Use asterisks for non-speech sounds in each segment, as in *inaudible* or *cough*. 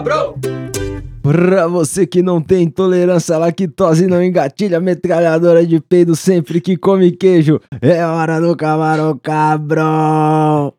cabrão! Pra você que não tem intolerância à lactose e não engatilha metralhadora de peido sempre que come queijo, é hora do camarão cabrão!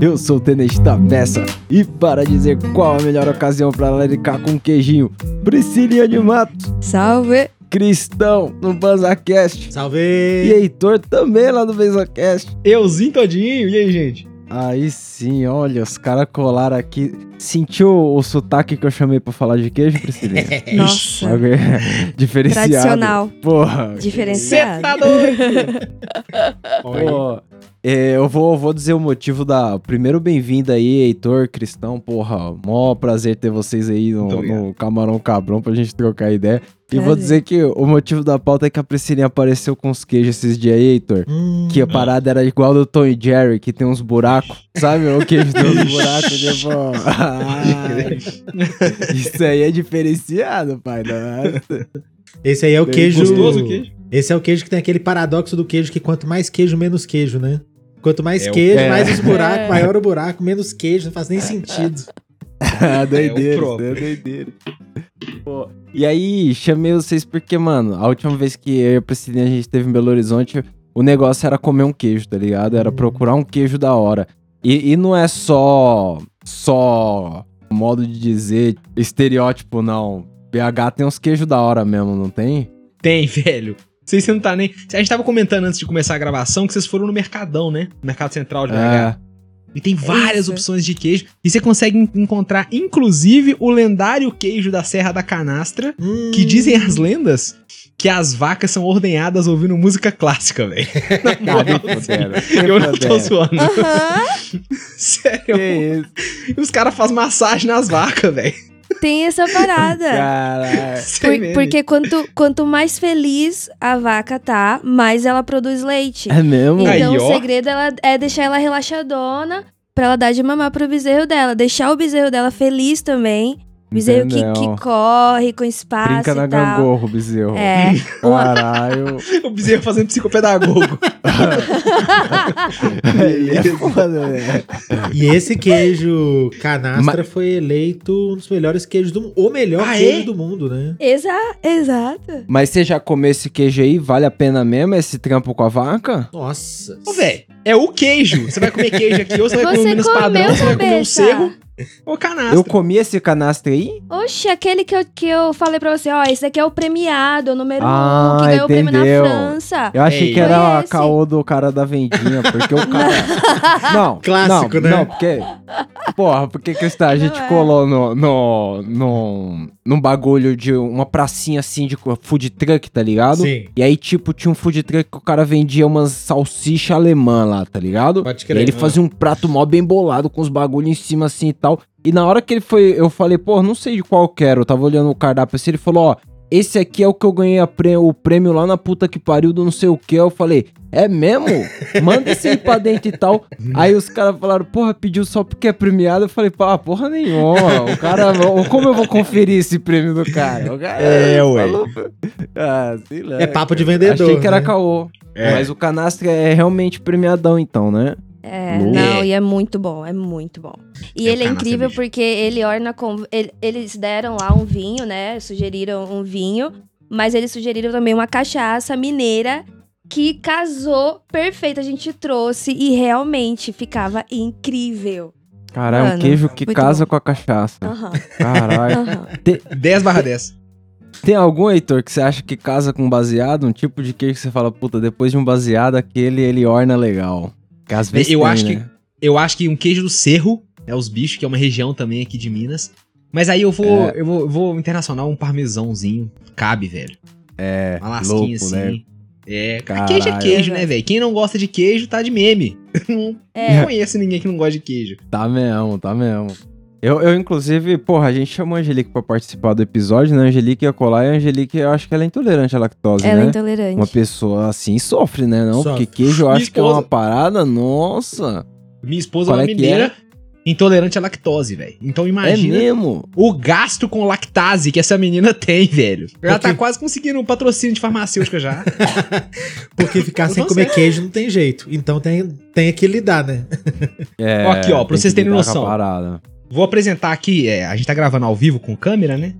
Eu sou o Tenente da Peça e para dizer qual a melhor ocasião para laricar com queijinho, Priscilinha de Matos, Salve! Cristão no BanzaCast Salve! e Heitor também lá no BanzaCast. Euzinho todinho, e aí, gente? Aí sim, olha, os caras colaram aqui. Sentiu o sotaque que eu chamei pra falar de queijo, Priscilinha? *laughs* Nossa, *laughs* Diferenciado. tradicional, Porra. Diferenciado. tá doido? *laughs* Pô, eu vou, vou dizer o motivo da. Primeiro, bem-vindo aí, Heitor, Cristão. Porra, mó prazer ter vocês aí no, no Camarão Cabrão pra gente trocar ideia. E vou dizer que o motivo da pauta é que a Priscilinha apareceu com os queijos esses dias aí, Heitor. Hum, Que a parada era igual do Tom e Jerry, que tem uns buracos. Sabe? O queijo tem uns buracos, tipo. ah, *laughs* isso aí é diferenciado, pai. Nossa. esse aí é o Bem queijo. Gostoso o queijo? Esse é o queijo que tem aquele paradoxo do queijo que quanto mais queijo, menos queijo, né? Quanto mais É o- queijo, é. mais os buracos, É. maior o buraco, menos queijo, não faz nem *laughs* sentido. Ah, doideira, próprio. é doideira. Pô, e aí, chamei vocês porque, mano, a última vez que eu e a Priscilinha a gente teve em Belo Horizonte, o negócio era comer um queijo, tá ligado? Era procurar um queijo da hora. E, e não é só. Só. Modo de dizer estereótipo, não. BH tem uns queijos da hora mesmo, não tem? Tem, *laughs* velho. Não sei se não tá nem. A gente tava comentando antes de começar a gravação que vocês foram no Mercadão, né? No Mercado Central de BH. É. E tem várias Isso. opções de queijo. E você consegue en- encontrar, inclusive, o lendário queijo da Serra da Canastra. Hum, Que dizem as lendas que as vacas são ordenhadas ouvindo música clássica, velho. *laughs* Ah, assim, Eu não tô zoando. Aham, *laughs* Sério. Que isso, E os caras fazem massagem nas vacas, velho. Tem essa parada. caralho. Por- porque quanto, quanto mais feliz a vaca tá, mais ela produz leite. É mesmo? Aí, Então o ó. segredo ela, é deixar ela relaxadona pra ela dar de mamar pro bezerro dela. Deixar o bezerro dela feliz também. Bezerro que, que corre com espaço Brinca na gangorro, bezerro. É. *laughs* Caralho. *laughs* O bezerro fazendo psicopedagogo. *laughs* É foda, né? E esse queijo canastra Ma- foi eleito um dos melhores queijos do mundo. O melhor Ah, queijo é? do mundo, né? Exa exato. Mas você já comeu esse queijo aí? Vale a pena mesmo esse trampo com a vaca? Nossa. Ô, velho, é o queijo. Você vai comer queijo aqui, ou você vai comer um Você comeu, padrão, você vai comer um cabeça. Cerro ou canastra. Eu comi esse canastra aí? Oxe, aquele que eu, que eu falei pra você, ó, esse daqui é o premiado, o número Ah, um, que ganhou o prêmio na. França. Eu achei Ei. que era a caô do cara da vendinha, porque o *laughs* cara... Não, *laughs* Clássico, não, né? Não, porque... Porra, porque que está? A gente Não é. colou no, no, no, num bagulho de uma pracinha assim de food truck, tá ligado? Sim. E aí, tipo, tinha um food truck que o cara vendia umas salsicha alemã lá, tá ligado? Pode E crer. aí ele Ah. fazia um prato mó bem bolado com os bagulhos em cima assim e tal. E na hora que ele foi, eu falei, pô, não sei de qual quero. Eu tava olhando o cardápio assim, ele falou, ó, esse aqui é o que eu ganhei prê- o prêmio lá na puta que pariu do não sei o que. Eu falei, é mesmo? Manda esse aí pra dentro e tal. *laughs* Aí os caras falaram, porra, pediu só porque é premiado. Eu falei, pá, porra nenhuma. O cara, como eu vou conferir esse prêmio do cara? O cara É, ué. falou- Ah, sei lá. É papo de vendedor. Achei que era né? caô. É. Mas o canastra é realmente premiadão, então, né? É, não, e é muito bom, é muito bom. E É o ele é incrível porque ele orna com. ele- eles deram lá um vinho, né? Sugeriram um vinho, mas eles sugeriram também uma cachaça mineira que casou perfeito. A gente trouxe e realmente ficava incrível. Caralho, é um queijo que casa bom. com a cachaça. Aham, Caralho. aham. 10 barra 10. Tem algum, Heitor, que você acha que casa com baseado? Um tipo de queijo que você fala, puta, depois de um baseado, aquele ele orna legal. Que às vezes Eu tem, acho né? Eu acho que um queijo do Cerro, é os bichos, que é uma região também aqui de Minas. Mas aí eu vou, É. eu vou, vou internacional, um parmesãozinho. Cabe, velho. É, Uma lasquinha louco, assim. né? É, Caralho. queijo é queijo, né, velho? Quem não gosta de queijo tá de meme. *laughs* não É, conheço ninguém que não gosta de queijo. Tá mesmo, tá mesmo. Eu, eu, inclusive, porra, a gente chamou a Angelique pra participar do episódio, né? A Angelique ia colar e a Angelique, eu acho que ela é intolerante à lactose, ela é né? intolerante. Uma pessoa assim sofre, né? Não? Sofre. Porque queijo eu acho que é uma esposa- parada, nossa. Minha esposa Qual é é uma que mineira intolerante à lactose, velho. Então É imagina mesmo? o gasto com lactase que essa menina tem, velho. Ela tá quase conseguindo um patrocínio de farmacêutica já. *laughs* Porque ficar sem comer queijo não tem jeito. Então tem, tem que lidar, né? É, Ó, aqui, ó, pra vocês terem lidar com a noção. Vou apresentar aqui, é, a gente tá gravando ao vivo com câmera, né?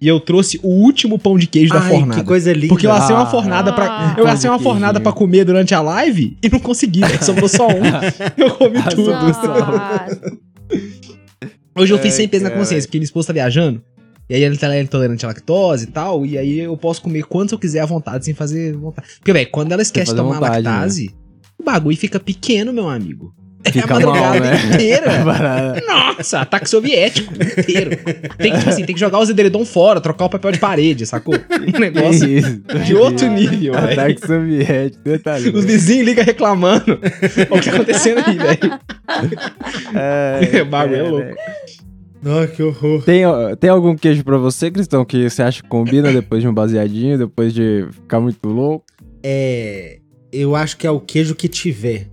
E eu trouxe o último pão de queijo da Ai, fornada. que coisa linda. Porque eu assei uma Ah, fornada pra. Ah. Eu pão assei uma fornada pra comer durante a live e não consegui, né? Sobrou só um. *laughs* Eu comi tudo. *laughs* Hoje eu fiz sem peso na consciência, porque minha esposa tá viajando. E aí ele tá intolerante à lactose e tal. E aí eu posso comer quantos eu quiser à vontade, sem fazer vontade. Porque, velho, quando ela esquece de tomar vontade, lactase, o bagulho fica pequeno, meu amigo. Fica é a madrugada mal, né? inteira. *laughs* Nossa, ataque soviético inteiro. Tem que, tipo assim, tem que jogar os edredom fora, trocar o papel de parede, sacou? Um negócio isso? de outro nível, velho. Ataque soviético, detalhe. Os vizinhos ligam reclamando. Olha o que tá acontecendo aí, velho. É, *laughs* O bagulho é cara. louco. Nossa, que horror. Tem, tem algum queijo pra você, Cristão, que você acha que combina depois de um baseadinho, depois de ficar muito louco? É. Eu acho que é o queijo que tiver.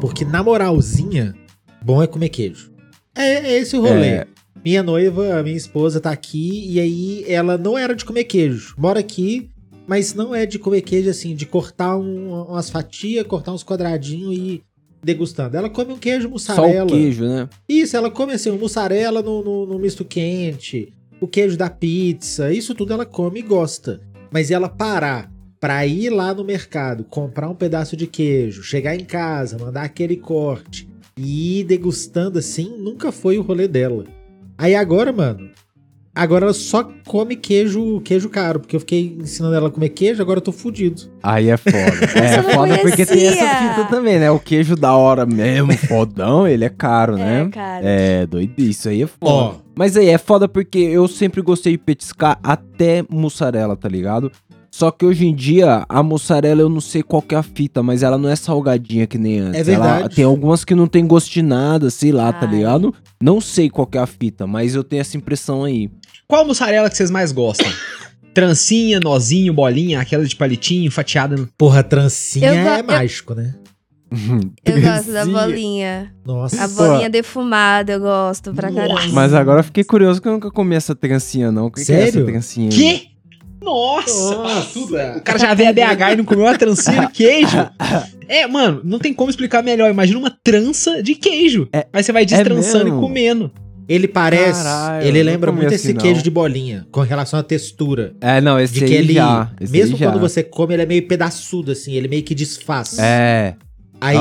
Porque na moralzinha, bom é comer queijo. É, é esse o rolê. É. Minha noiva, minha esposa tá aqui e aí ela não era de comer queijo. Mora aqui, mas não é de comer queijo assim, de cortar um- umas fatias, cortar uns quadradinhos e degustando. Ela come um queijo Só mussarela. o queijo, né? Isso, ela come assim, um mussarela no, no, no misto quente, o queijo da pizza, isso tudo ela come e gosta. Mas ela parar pra ir lá no mercado, comprar um pedaço de queijo, chegar em casa, mandar aquele corte e ir degustando assim, nunca foi o rolê dela. Aí agora, mano, agora ela só come queijo, queijo caro, porque eu fiquei ensinando ela a comer queijo, agora eu tô fudido. Aí é foda. *laughs* É não foda porque tem essa conhecia. fita também, né? O queijo da hora mesmo, *laughs* fodão, ele é caro, É, né? cara. É, doido. Isso aí é foda. Ó, Mas aí é foda porque eu sempre gostei de petiscar até mussarela, tá ligado? Só que hoje em dia, a mussarela eu não sei qual que é a fita, mas ela não é salgadinha que nem antes. É verdade. Ela, tem algumas que não tem gosto de nada, sei lá, tá Ai. ligado? Não sei qual que é a fita, mas eu tenho essa impressão aí. Qual mussarela que vocês mais gostam? *coughs* Trancinha, nozinho, bolinha, aquela de palitinho, fatiada no... porra, trancinha go- é mágico, né? *laughs* Eu gosto da bolinha. Nossa. A bolinha defumada eu gosto pra caramba. Nossa. Mas agora eu fiquei curioso que eu nunca comi essa trancinha, não. O que, que é essa Sério? trancinha? aí? Nossa! Nossa. Tudo. O cara já veio a BH e não comeu uma trancinha de queijo. *laughs* É, mano, não tem como explicar melhor. Imagina uma trança de queijo. É- Aí você vai destrançando mesmo? e comendo. Ele parece, Caralho, ele lembra muito assim, esse não. queijo de bolinha, com relação à textura. É, não, esse De aí que ele, já. Esse mesmo aí já. quando você come, ele é meio pedaçudo, assim, ele meio que desfaz. É. Aí,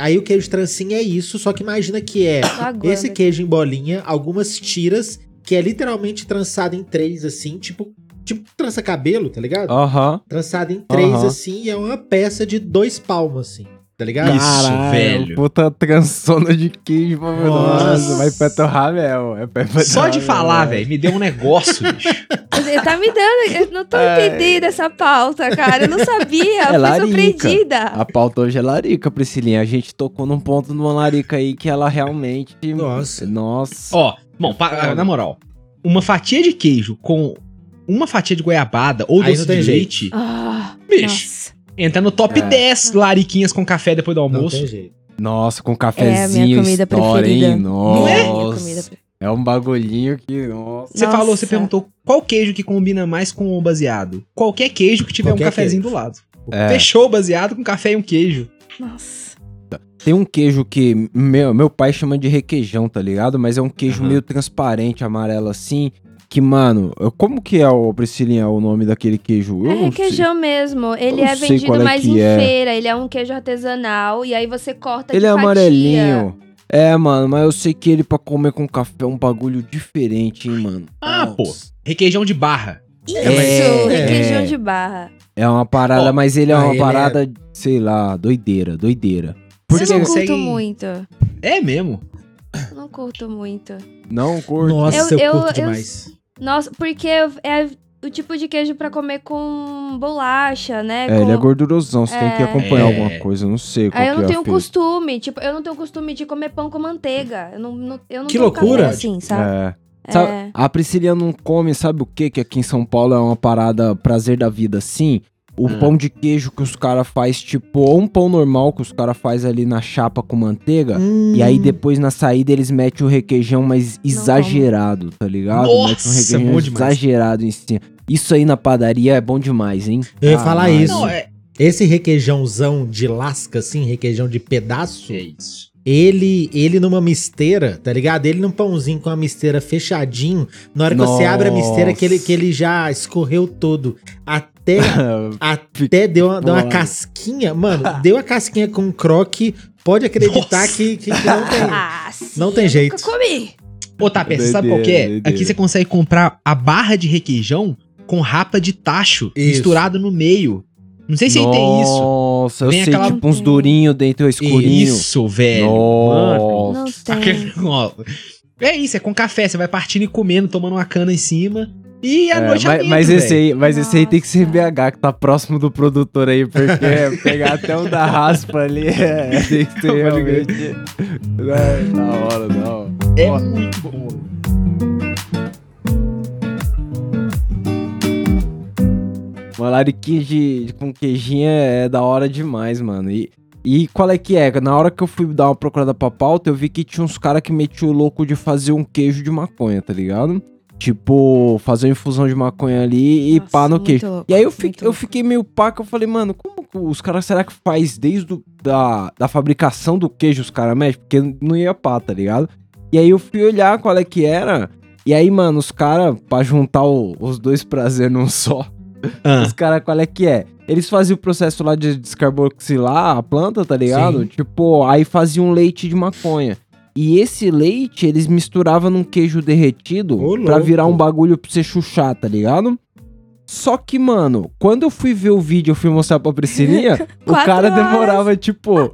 aí o queijo trancinha é isso, só que imagina que é esse aqui. queijo em bolinha, algumas tiras, que é literalmente trançado em três, assim, tipo, tipo trança cabelo, tá ligado? Aham. Trançado em três, Aham. assim, e é uma peça de dois palmos, assim, tá ligado? Isso, Caralho, velho. Puta transona de queijo, mano. Nossa. Nossa, vai pra torrar mesmo. É pra Só de *laughs* falar, velho, me deu um negócio, bicho. Ele tá me dando, eu não tô *laughs* É. entendendo essa pauta, cara. Eu não sabia, É fui larica. surpreendida. A pauta hoje é larica, Priscilinha. A gente tocou num ponto numa larica aí que ela realmente. Nossa. Nossa. Ó, bom, pa- na moral, uma fatia de queijo com uma fatia de goiabada ou Aí doce não de jeito. leite Ah, Bicho. nossa. entra no top É. 10 lariquinhas com café depois do Não almoço. tem jeito. Nossa, com É a cafezinho, minha comida história, preferida. hein? Nossa. É a minha comida preferida. É um bagulhinho que. Nossa. Você Nossa. falou, você perguntou qual queijo que combina mais com o baseado. Qualquer queijo que tiver Qualquer um cafezinho queijo. do lado. É. Fechou o baseado com café e um queijo. Nossa. Tem um queijo que meu, meu pai chama de requeijão, tá ligado? Mas é um queijo Aham. meio transparente, amarelo assim. Que, mano, eu- como que é, o Priscilinha, o nome daquele queijo? Eu É não sei. requeijão mesmo. Ele não é sei vendido é mais em é. feira. Ele é um queijo artesanal. E aí você corta Ele de é fatia. amarelinho. É, mano, mas eu sei que ele pra comer com café é um bagulho diferente, hein, mano. Ah, Nossa. pô. Requeijão de barra. Isso, É. requeijão É. de barra. É uma parada, mas ele é ah, uma ele parada, sei lá, doideira, doideira. Eu Porque não consegue- curto muito. É mesmo. Eu não curto muito. Não curto. Nossa, Eu- eu, eu- curto eu- demais. Nossa, porque é o tipo de queijo pra comer com bolacha, né? É, com... ele é gordurosão, você tem que É. acompanhar É. alguma coisa, eu não sei qual Aí eu não é tenho a fita. costume, tipo, eu não tenho costume de comer pão com manteiga. Eu não, não- eu não Que loucura. café assim, sabe? É. Sabe, É. A Priscilia não come, sabe o que? Que aqui em São Paulo é uma parada prazer da vida, assim. O Hum. pão de queijo que os caras faz, tipo, ou um pão normal que os caras faz ali na chapa com manteiga. Hum. E aí depois na saída eles metem o requeijão mais exagerado, tá ligado? Nossa, Mete um requeijão bom demais. exagerado em cima. Isso aí na padaria é bom demais, hein? Eu ia falar Caralho. isso. Não, é. Esse requeijãozão de lasca, assim, requeijão de pedaço, É isso. Ele, ele numa misteira, tá ligado? Ele num pãozinho com a misteira fechadinho. Na hora que você abre a misteira, que ele, que ele já escorreu todo. Até, *laughs* até deu, uma, deu uma Mano. casquinha. Mano, *laughs* deu a casquinha com croque. Pode acreditar Nossa. que, que, que não tem. *laughs* Ah, sim, Não tem eu jeito. Nunca comi. Ô, Tapé, você sabe qual que é? Aqui você consegue comprar a barra de requeijão com rapa de tacho Isso. misturado no meio. Não sei se aí tem isso. Nossa, eu Vem sei, aquela- tipo uns durinhos dentro escurinho. Isso, velho. Mano. Nossa. Não tem. É isso, é com café. Você vai partindo e comendo, tomando uma cana em cima. E a É, noite mas, adentro, mas esse aí, mas esse aí tem que ser Nossa. BH, que tá próximo do produtor aí, porque pegar até um da raspa ali, é, *laughs* tem que ser realmente... É, da hora, da hora. É muito bom. Uma lariquinha de, de- com queijinho é da hora demais, mano. E, e qual é que é? Na hora que eu fui dar uma procurada pra pauta, eu vi que tinha uns caras que metiam o louco de fazer um queijo de maconha, tá ligado? Tipo, fazer uma infusão de maconha ali e Nossa, pá no queijo. louco, E aí eu, fiquei, eu fiquei meio pá que eu falei, mano, como os caras será que faz desde o, da, da fabricação do queijo os caras mexem? Porque não ia pá, tá ligado? E aí eu fui olhar qual é que era. E aí, mano, os caras, pra juntar o- os dois prazeres num só, Ah, os caras, qual é que é? Eles faziam o processo lá de descarboxilar a planta, tá ligado? Sim. Tipo, aí faziam leite de maconha. E esse leite, eles misturavam num queijo derretido pra louco. virar um bagulho pra você chuchar, tá ligado? Só que, mano, quando eu fui ver o vídeo, eu fui mostrar pra Priscilinha, *laughs* o cara horas. demorava, tipo,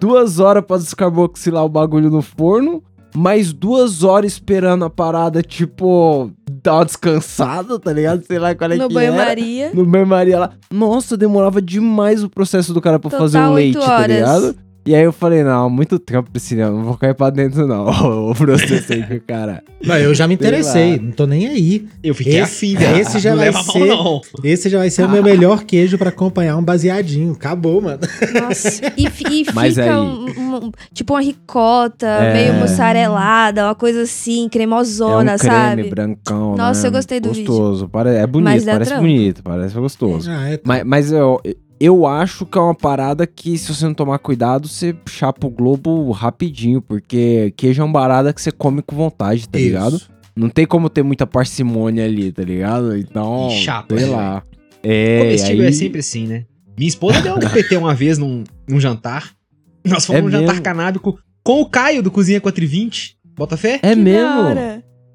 duas horas pra descarboxilar o bagulho no forno, mais duas horas esperando a parada, tipo, dar uma descansada, tá ligado? Sei lá qual é No que era. banho-maria. No banho-maria lá. Nossa, demorava demais o processo do cara pra Total fazer o leite, tá horas. ligado? E aí eu falei, não, muito tempo, Priscila, não vou cair pra dentro não, o processo aí que o cara... Não, eu já me Sei interessei, não tô nem aí. eu fiquei esse- afim, velho. esse já não vai mão, ser- não. Esse já vai ser o meu melhor queijo pra acompanhar um baseadinho. Acabou, mano. Nossa. E, e *laughs* Mas fica aí- um- um- tipo uma ricota, É. meio mussarelada, uma coisa assim, cremosona, é um creme sabe? brancão, Nossa, né? eu gostei do Gostoso, pare- é bonito, parece trampo. bonito, parece gostoso. Ah, é. Mas, mas eu, eu acho que é uma parada que, se você não tomar cuidado, você chapa o globo rapidinho, porque queijo é uma parada que você come com vontade, tá Isso. ligado? Não tem como ter muita parcimônia ali, tá ligado? Então, E chapa, sei né, lá. É, Comestível aí- é sempre assim, né? Minha esposa deu um *laughs* PT uma vez num, num jantar. Nós fomos É num jantar mesmo? canábico com o Caio do Cozinha 420. Bota fé? É Que mesmo? hora.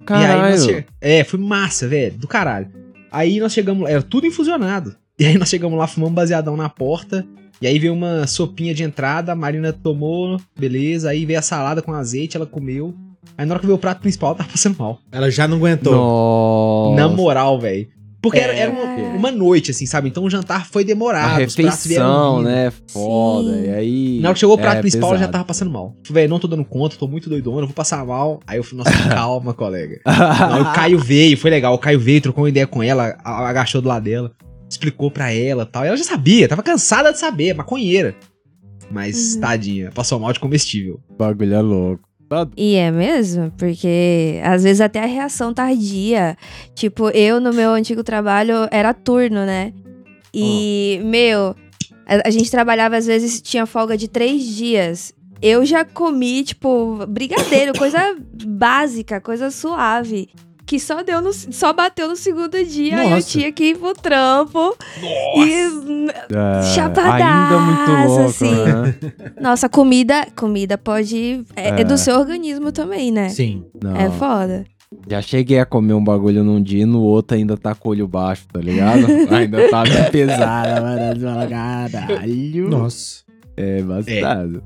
E aí nós Caralho. che- É, foi massa, velho. Do caralho. Aí nós chegamos lá, era tudo infusionado. E aí nós chegamos lá, fumamos baseadão na porta. E aí veio uma sopinha de entrada, a Marina tomou, beleza. Aí veio a salada com azeite, ela comeu. Aí na hora que veio o prato principal, ela tava passando mal. Ela já não aguentou. Nossa. Na moral, velho. Porque era, era uma, É. uma noite, assim, sabe? Então o jantar foi A demorado. os pratos vieram refeição, né? Foda. Sim. E aí. Na hora que chegou o prato é, principal, ela já pesado. tava passando mal. Falei, velho, não tô dando conta, tô muito doidona, eu vou passar mal. Aí eu falei, nossa, *laughs* calma, colega. Aí o Caio veio, foi legal. O Caio veio, trocou uma ideia com ela, a- agachou do lado dela, explicou pra ela e tal. E ela já sabia, tava cansada de saber, maconheira. Mas, Uhum. tadinha, passou mal de comestível. O bagulho é louco. E é mesmo, porque às vezes até a reação tardia. Tipo, eu no meu antigo trabalho era turno, né? E, meu, a, a gente trabalhava às vezes tinha folga de três dias. Eu já comi, tipo, brigadeiro, coisa *coughs* básica, coisa suave. Que só deu no, só bateu no segundo dia, aí eu Nossa. tinha que ir pro trampo. E É, Chapadaço, ainda muito louco, assim. né? Nossa, comida, comida pode. É, é É. do seu organismo também, né? Sim. Não. É foda. Já cheguei a comer um bagulho num dia e no outro ainda tá com o olho baixo, tá ligado? *laughs* ainda tá bem *laughs* pesada, mano. Caralho. Nossa. É bastante.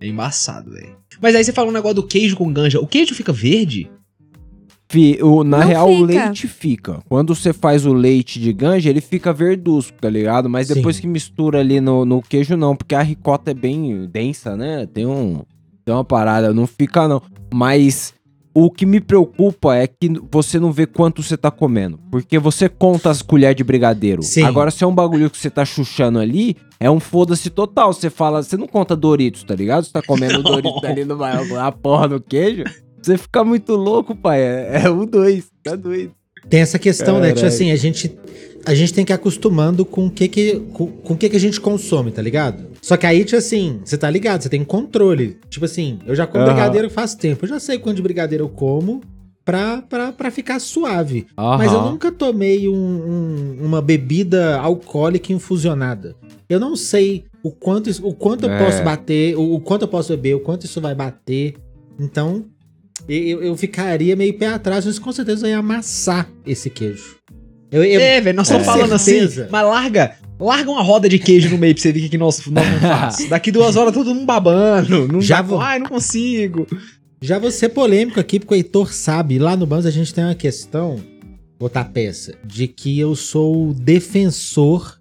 É embaçado, velho. Mas aí você falou um negócio do queijo com ganja. O queijo fica verde? Fi- o, na Não real, o fica. leite fica. Quando você faz o leite de ganja, ele fica verdusco, tá ligado? Mas depois Sim. que mistura ali no, no queijo, não, porque a ricota é bem densa, né? Tem um. Tem uma parada, não fica não. Mas o que me preocupa é que você não vê quanto você tá comendo. Porque você conta as colheres de brigadeiro. Sim. Agora, se é um bagulho que você tá chuchando ali, é um foda-se total. Você fala, você não conta Doritos, tá ligado? Você tá comendo *laughs* Doritos ali no a porra no queijo. Você fica muito louco, pai. É, é um dois, tá doido. Tem essa questão, né? Tipo assim, a gente a gente tem que ir acostumando com o que que, com, com o que que a gente consome, tá ligado? Só que aí, tipo assim, você tá ligado, você tem controle. Tipo assim, eu já como Aham. brigadeiro faz tempo, eu já sei quanto de brigadeiro eu como pra, pra, pra ficar suave. Mas eu nunca tomei um- um- uma bebida alcoólica infusionada. Eu não sei o quanto, o quanto eu É. posso bater, o, o quanto eu posso beber, o quanto isso vai bater. Então, eu, eu ficaria meio pé atrás, mas com certeza eu ia amassar esse queijo. Eu, eu- É, velho, nós estamos falando certeza. assim, mas larga, larga uma roda de queijo no meio pra você ver o que, que nós, nós não faz. *laughs* Daqui duas horas todo mundo babando, não Já já vou- ai, não consigo. Já vou ser polêmico aqui, porque o Heitor sabe, lá no Bans a gente tem uma questão, botar peça, de que eu sou defensor,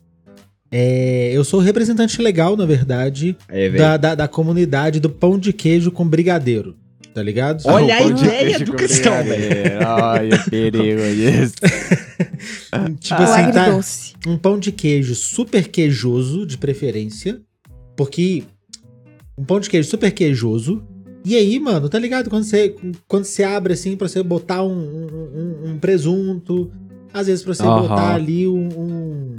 é, eu sou representante legal, na verdade, É, da, da, da comunidade do pão de queijo com brigadeiro, tá ligado? Olha a Pão de ideia do cristão, brigadeiro. Olha o perigo isso. *laughs* Tipo o assim, tá, um pão de queijo super queijoso, de preferência, porque um pão de queijo super queijoso, e aí, mano, tá ligado? Quando você, quando você abre assim pra você botar um, um- um- um presunto, às vezes pra você Aham. botar ali um, um,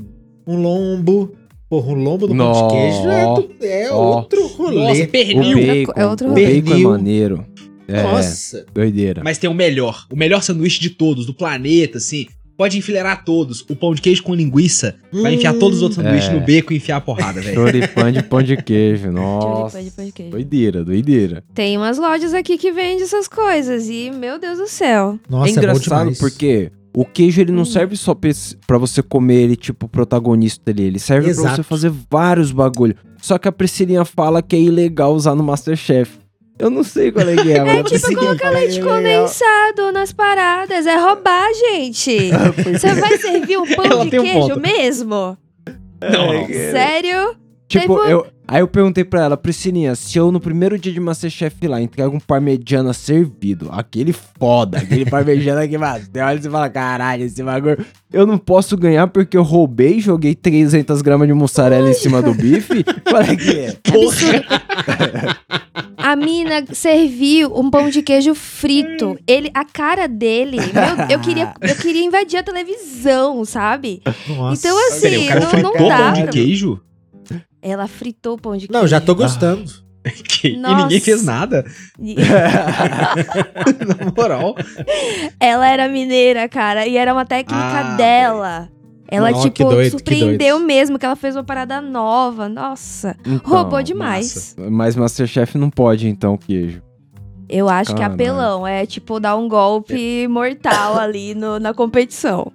um lombo. Porra, um lombo no pão de queijo é, do- é Ó. outro rolê. Nossa, O pernil. bacon, É outro o rolê. bacon é maneiro. É, Nossa. doideira. Mas tem o melhor, o melhor sanduíche de todos, do planeta, assim. Pode enfileirar todos. O pão de queijo com linguiça. Vai enfiar Hum. todos os outros sanduíches É. no beco e enfiar a porrada, velho. Choripã de pão de queijo. *laughs* Nossa. Choripã de pão de queijo. Doideira, doideira. Tem umas lojas aqui que vendem essas coisas e, meu Deus do céu. Nossa, é engraçado bom demais. porque o queijo ele não Hum. serve só pra você comer ele tipo protagonista dele, ele serve pra Exato. você fazer vários bagulho. Só que a Priscilinha fala que é ilegal usar no Masterchef. Eu não sei qual é que é, É tipo Priscilinha colocar leite é ilegal. condensado nas paradas. É roubar, gente. *laughs* Você vai servir um pão Ela de tem um queijo ponto. mesmo? Não, não. Sério? Tipo, Teve um- eu, aí eu perguntei pra ela, Priscilinha, se eu no primeiro dia de Masterchef lá entrego um parmegiana servido, aquele foda, aquele *laughs* parmegiana que mano, você olha e você fala, caralho, esse bagulho, eu não posso ganhar porque eu roubei, joguei 300 gramas de mussarela em cima do bife? Qual é que é? *laughs* Absurdo. A mina serviu um pão de queijo frito. Ele, a cara dele, meu, eu queria, eu queria invadir a televisão, sabe? Nossa. Então assim, Peraí, o cara não, fritou não dá. pão de queijo? Ela fritou o pão de queijo. Não, já tô gostando. *laughs* Que- E ninguém fez nada. *laughs* *laughs* Na moral. Ela era mineira, cara, e era uma técnica Ah, dela. Ela, tipo, doido, surpreendeu mesmo, que ela fez uma parada nova. Nossa, Então, roubou demais. Mas Masterchef não pode, então, queijo. Eu acho que é apelão. É, tipo, dar um golpe mortal *laughs* ali no- na competição.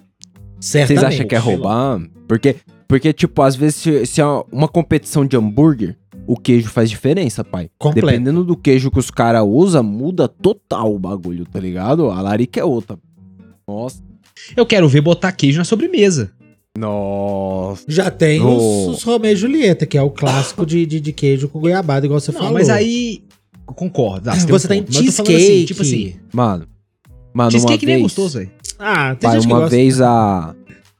Vocês Certamente. acham que é roubar? Porque, porque tipo, às vezes, se, se é uma competição de hambúrguer, o queijo faz diferença, pai. Completo. Dependendo do queijo que os caras usam, muda total o bagulho, tá ligado? A larica é outra. Nossa. Eu quero ver botar queijo na sobremesa. Nossa. Já tem No- os, os Romeu e Julieta, que é o clássico de, de, de queijo com goiabada, igual você Não, falou. mas aí. eu Concordo. Ah, Você, tem um tem ponto. Tô falando cheesecake. assim, tipo assim. Mano. Mano, uma cheesecake nem é vez... gostoso, velho. Ah, tem Pai, gente que uma gosta. vez a,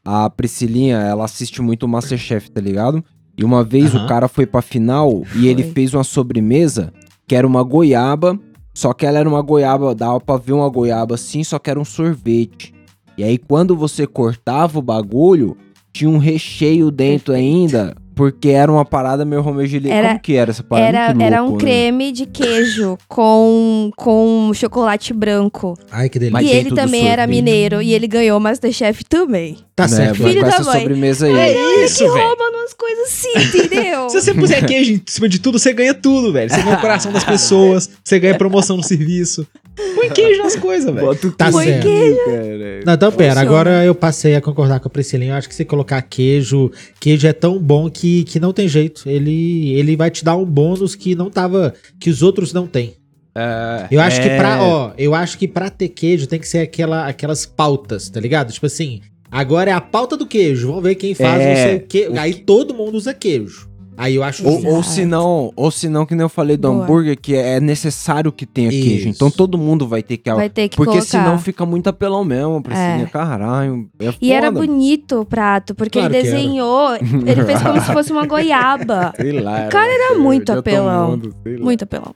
a Priscilinha, ela assiste muito o Masterchef, tá ligado? E uma vez Aham. o cara foi pra final e ele fez uma sobremesa que era uma goiaba, só que ela era uma goiaba, dava pra ver uma goiaba assim, só que era um sorvete. E aí quando você cortava o bagulho, tinha um recheio dentro ainda, porque era uma parada meio Romeu e Julieta. Era- Como que era essa parada? Era, Muito era louco, um né? creme de queijo *laughs* com, com chocolate branco. Ai, que delícia. Mas e ele também era mineiro. E ele ganhou o Masterchef também. Tá Né, certo. Filho com da essa mãe. sobremesa aí. É isso, que velho. rouba umas coisas assim, entendeu? *laughs* Se você puser queijo em cima de tudo, você ganha tudo, velho. Você ganha o coração das *laughs* pessoas, você ganha promoção no serviço. Põe queijo nas coisas, velho. Bota o Tá queijo, certo. cara. Não, então pera, agora eu passei a concordar com a Priscilinha. Eu acho que se colocar queijo, queijo é tão bom que, que não tem jeito. Ele, ele vai te dar um bônus que não tava. que os outros não têm. É, Eu acho que é. pra, ó, eu acho que pra ter queijo tem que ser aquela, aquelas pautas, tá ligado? Tipo assim, agora é a pauta do queijo. Vamos ver quem faz É, não sei o quê. o Aí todo mundo usa queijo. Aí eu acho Ou, ou se não, ou se não, que nem eu falei do Boa. hambúrguer, que é necessário que tenha Isso. queijo. Então todo mundo vai ter que. Vai ter que porque colocar. senão fica muito apelão mesmo, Priscilinha. É. Caralho. É E era bonito o prato, porque Claro ele desenhou, ele fez como se *laughs* fosse uma goiaba. Sei lá. O cara era muito apelão. mundo. Muito apelão.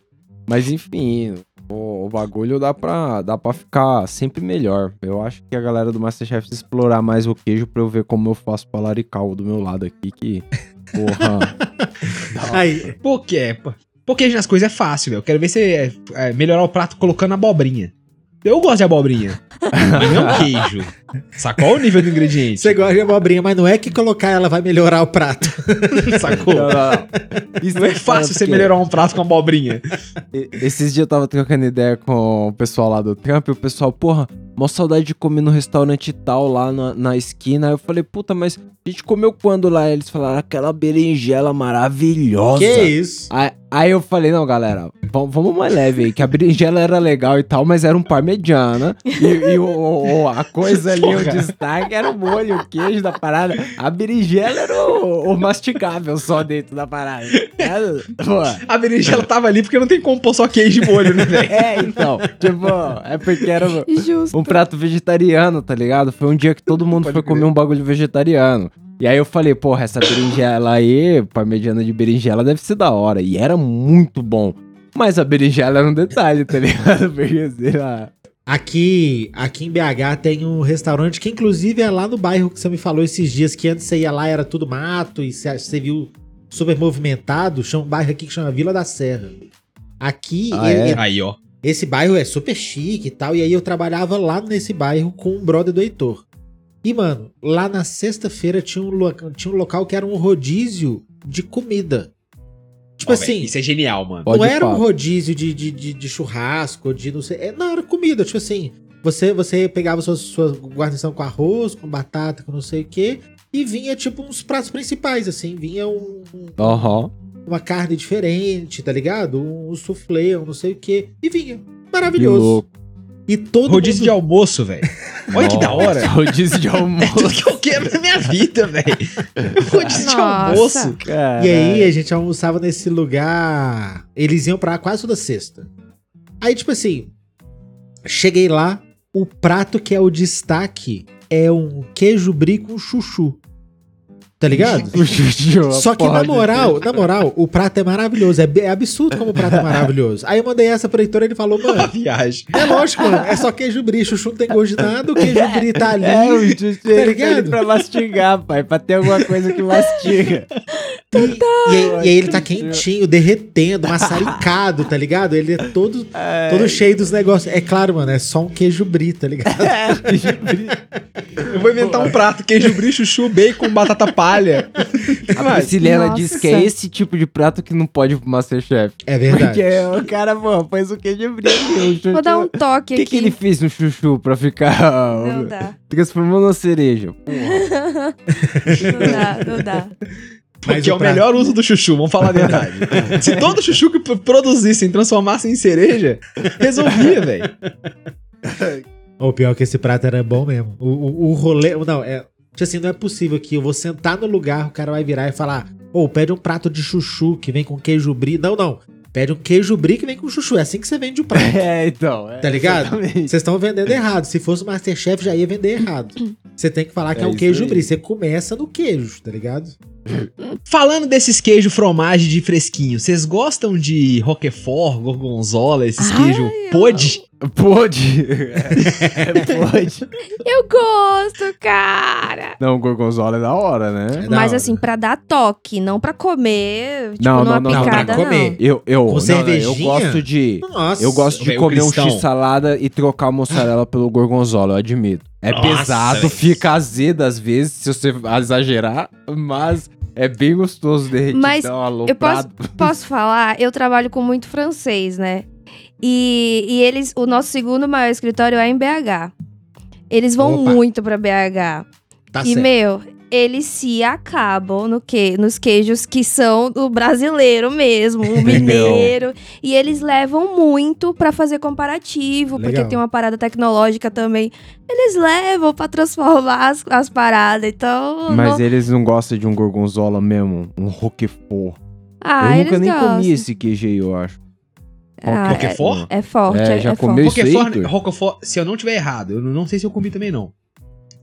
Mas enfim. O, o bagulho dá pra, dá pra ficar sempre melhor. Eu acho que a galera do Masterchef explorar mais o queijo pra eu ver como eu faço pra larical do meu lado aqui, que. Porra. *laughs* Aí, Por quê? Porque as coisas é fácil, velho. Eu quero ver você é, é, melhorar o prato colocando abobrinha. Eu gosto de abobrinha. Mas não é um queijo. Sacou o nível do ingrediente? você gosta de abobrinha, mas não é que colocar ela vai melhorar o prato. *laughs* Sacou? Isso Não é fácil você melhorar um prato com abobrinha. Esses dias eu tava trocando ideia com o pessoal lá do Trump e o pessoal, porra, mó saudade de comer no restaurante tal lá na, na esquina. Aí eu falei, puta, mas a gente comeu quando lá? Eles falaram aquela berinjela maravilhosa. que isso? Aí, aí eu falei, não, galera, vamos, vamos mais leve aí, que a berinjela era legal e tal, mas era um parmegiana. E, e o, o- a coisa ali, o destaque era o molho, o queijo da parada. A berinjela era o, o masticável só dentro da parada. A berinjela tava ali porque não tem como pôr só queijo e molho, né, velho? é, então, tipo, é porque era um- Justo. um prato vegetariano, tá ligado? Foi um dia que todo mundo Pode foi crer. comer um bagulho vegetariano. E aí eu falei, porra, essa berinjela aí, parmegiana de berinjela, deve ser da hora. E era muito bom. Mas a berinjela era um detalhe, tá ligado? *laughs* Porque, sei lá. Aqui, aqui em BH tem um restaurante que inclusive é lá no bairro que você me falou esses dias, que antes você ia lá era tudo mato e você, você viu super movimentado. Chama um bairro aqui que chama Vila da Serra. Aqui, Ah, ele- é? ele- Aí, ó. esse bairro é super chique e tal. E aí eu trabalhava lá nesse bairro com um brother do Heitor. E, mano, lá na sexta-feira tinha, um tinha um local que era um rodízio de comida. Tipo assim, Isso é genial, mano. Não era um rodízio de, de, de, de churrasco, de não sei. é, não, era comida. Tipo assim, você, você pegava sua, sua guarnição com arroz, com batata, com não sei o quê. E vinha, tipo, uns pratos principais, assim. Vinha um, um- Aham. uma carne diferente, tá ligado? Um, soufflé, um não sei o quê. E vinha. Que Maravilhoso. E todo Rodízio de mundo... almoço, velho. Olha que da hora. *laughs* Rodízio de É tudo almoço. que eu quero na minha vida, velho. *laughs* Rodízio de almoço. E aí a gente almoçava nesse lugar. Eles iam pra lá quase toda sexta. Aí, tipo assim, cheguei lá, o prato que é o destaque é um queijo brie com chuchu. Tá ligado? *laughs* Só que na moral, na moral, o prato é maravilhoso. É, é absurdo como o prato é maravilhoso. Aí eu mandei essa pro Heitor e ele falou, mano, *laughs* viagem. é lógico, mano. É só queijo brie. Chuchu não tem gosto de nada. O queijo brie tá ali. É, o Tá ligado? pra mastigar, pai. Pra ter alguma coisa que mastiga. *laughs* E, e aí, e aí ele tá quentinho, derretendo, maçaricado, tá ligado? Ele é todo, É, todo cheio dos negócios. É claro, mano, é só um queijo brie, tá ligado? é, Eu vou inventar um prato: queijo brie, chuchu, bacon, batata palha. A Nossa. diz que é esse tipo de prato que não pode ir pro Masterchef. É verdade. Porque o cara, pô, faz o queijo brilho. Vou dar um toque O que, aqui. que ele fez no chuchu pra ficar. Não dá. Transformou numa cereja. *laughs* Não dá, não dá. Mas Porque é o prato- melhor uso do chuchu, vamos falar a verdade. *laughs* Se todo chuchu que produzissem transformassem em cereja, resolvia, velho. *laughs* O pior é que esse prato era bom mesmo. O, o, o rolê. Não, é. Tipo assim, não é possível que eu vou sentar no lugar, o cara vai virar e falar: Ô, pede um prato de chuchu que vem com queijo brie. Não, não. Pede um queijo brie que vem com chuchu. É assim que você vende o prato. *laughs* É, então. é, Tá ligado? Vocês estão vendendo errado. Se fosse o Masterchef, já ia vender errado. Você tem que falar que é, É um queijo aí. brie. Você começa no queijo, tá ligado? Falando desses queijos fromage de fresquinho, vocês gostam de Roquefort, Gorgonzola, esses queijos pode? Pode. É, *laughs* pode. Eu gosto, cara. Não, o gorgonzola é da hora, né? É da Mas hora. assim, pra dar toque, não pra comer, tipo, Não, numa não, não, não, picada, pra não. comer. Eu, eu, Com não, não, eu gosto de. Nossa. Eu gosto de comer um x-salada e trocar a mussarela pelo gorgonzola, eu admito. É Nossa, pesado, velho. fica azedo às vezes, se você exagerar, mas é bem gostoso derretidão, Mas aloprado. Posso falar? Eu trabalho com muito francês, né? E, e eles, o nosso segundo maior escritório é em BH. Eles vão Opa. muito pra BH. Tá e, certo. meu, eles se acabam no que, nos queijos que são do brasileiro mesmo, o *laughs* mineiro. e eles levam muito pra fazer comparativo, porque Legal. tem uma parada tecnológica também. Eles levam pra transformar as, as paradas. Então. Mas não- eles não gostam de um gorgonzola mesmo, um roquefort. ah, eu nunca nem gostam. comi esse queijo aí, eu acho. Ah, Roquefort? É, é forte. É, É, já é comeu forte. isso Roquefort? Roquefort, se eu não tiver errado, eu não sei se eu comi também não.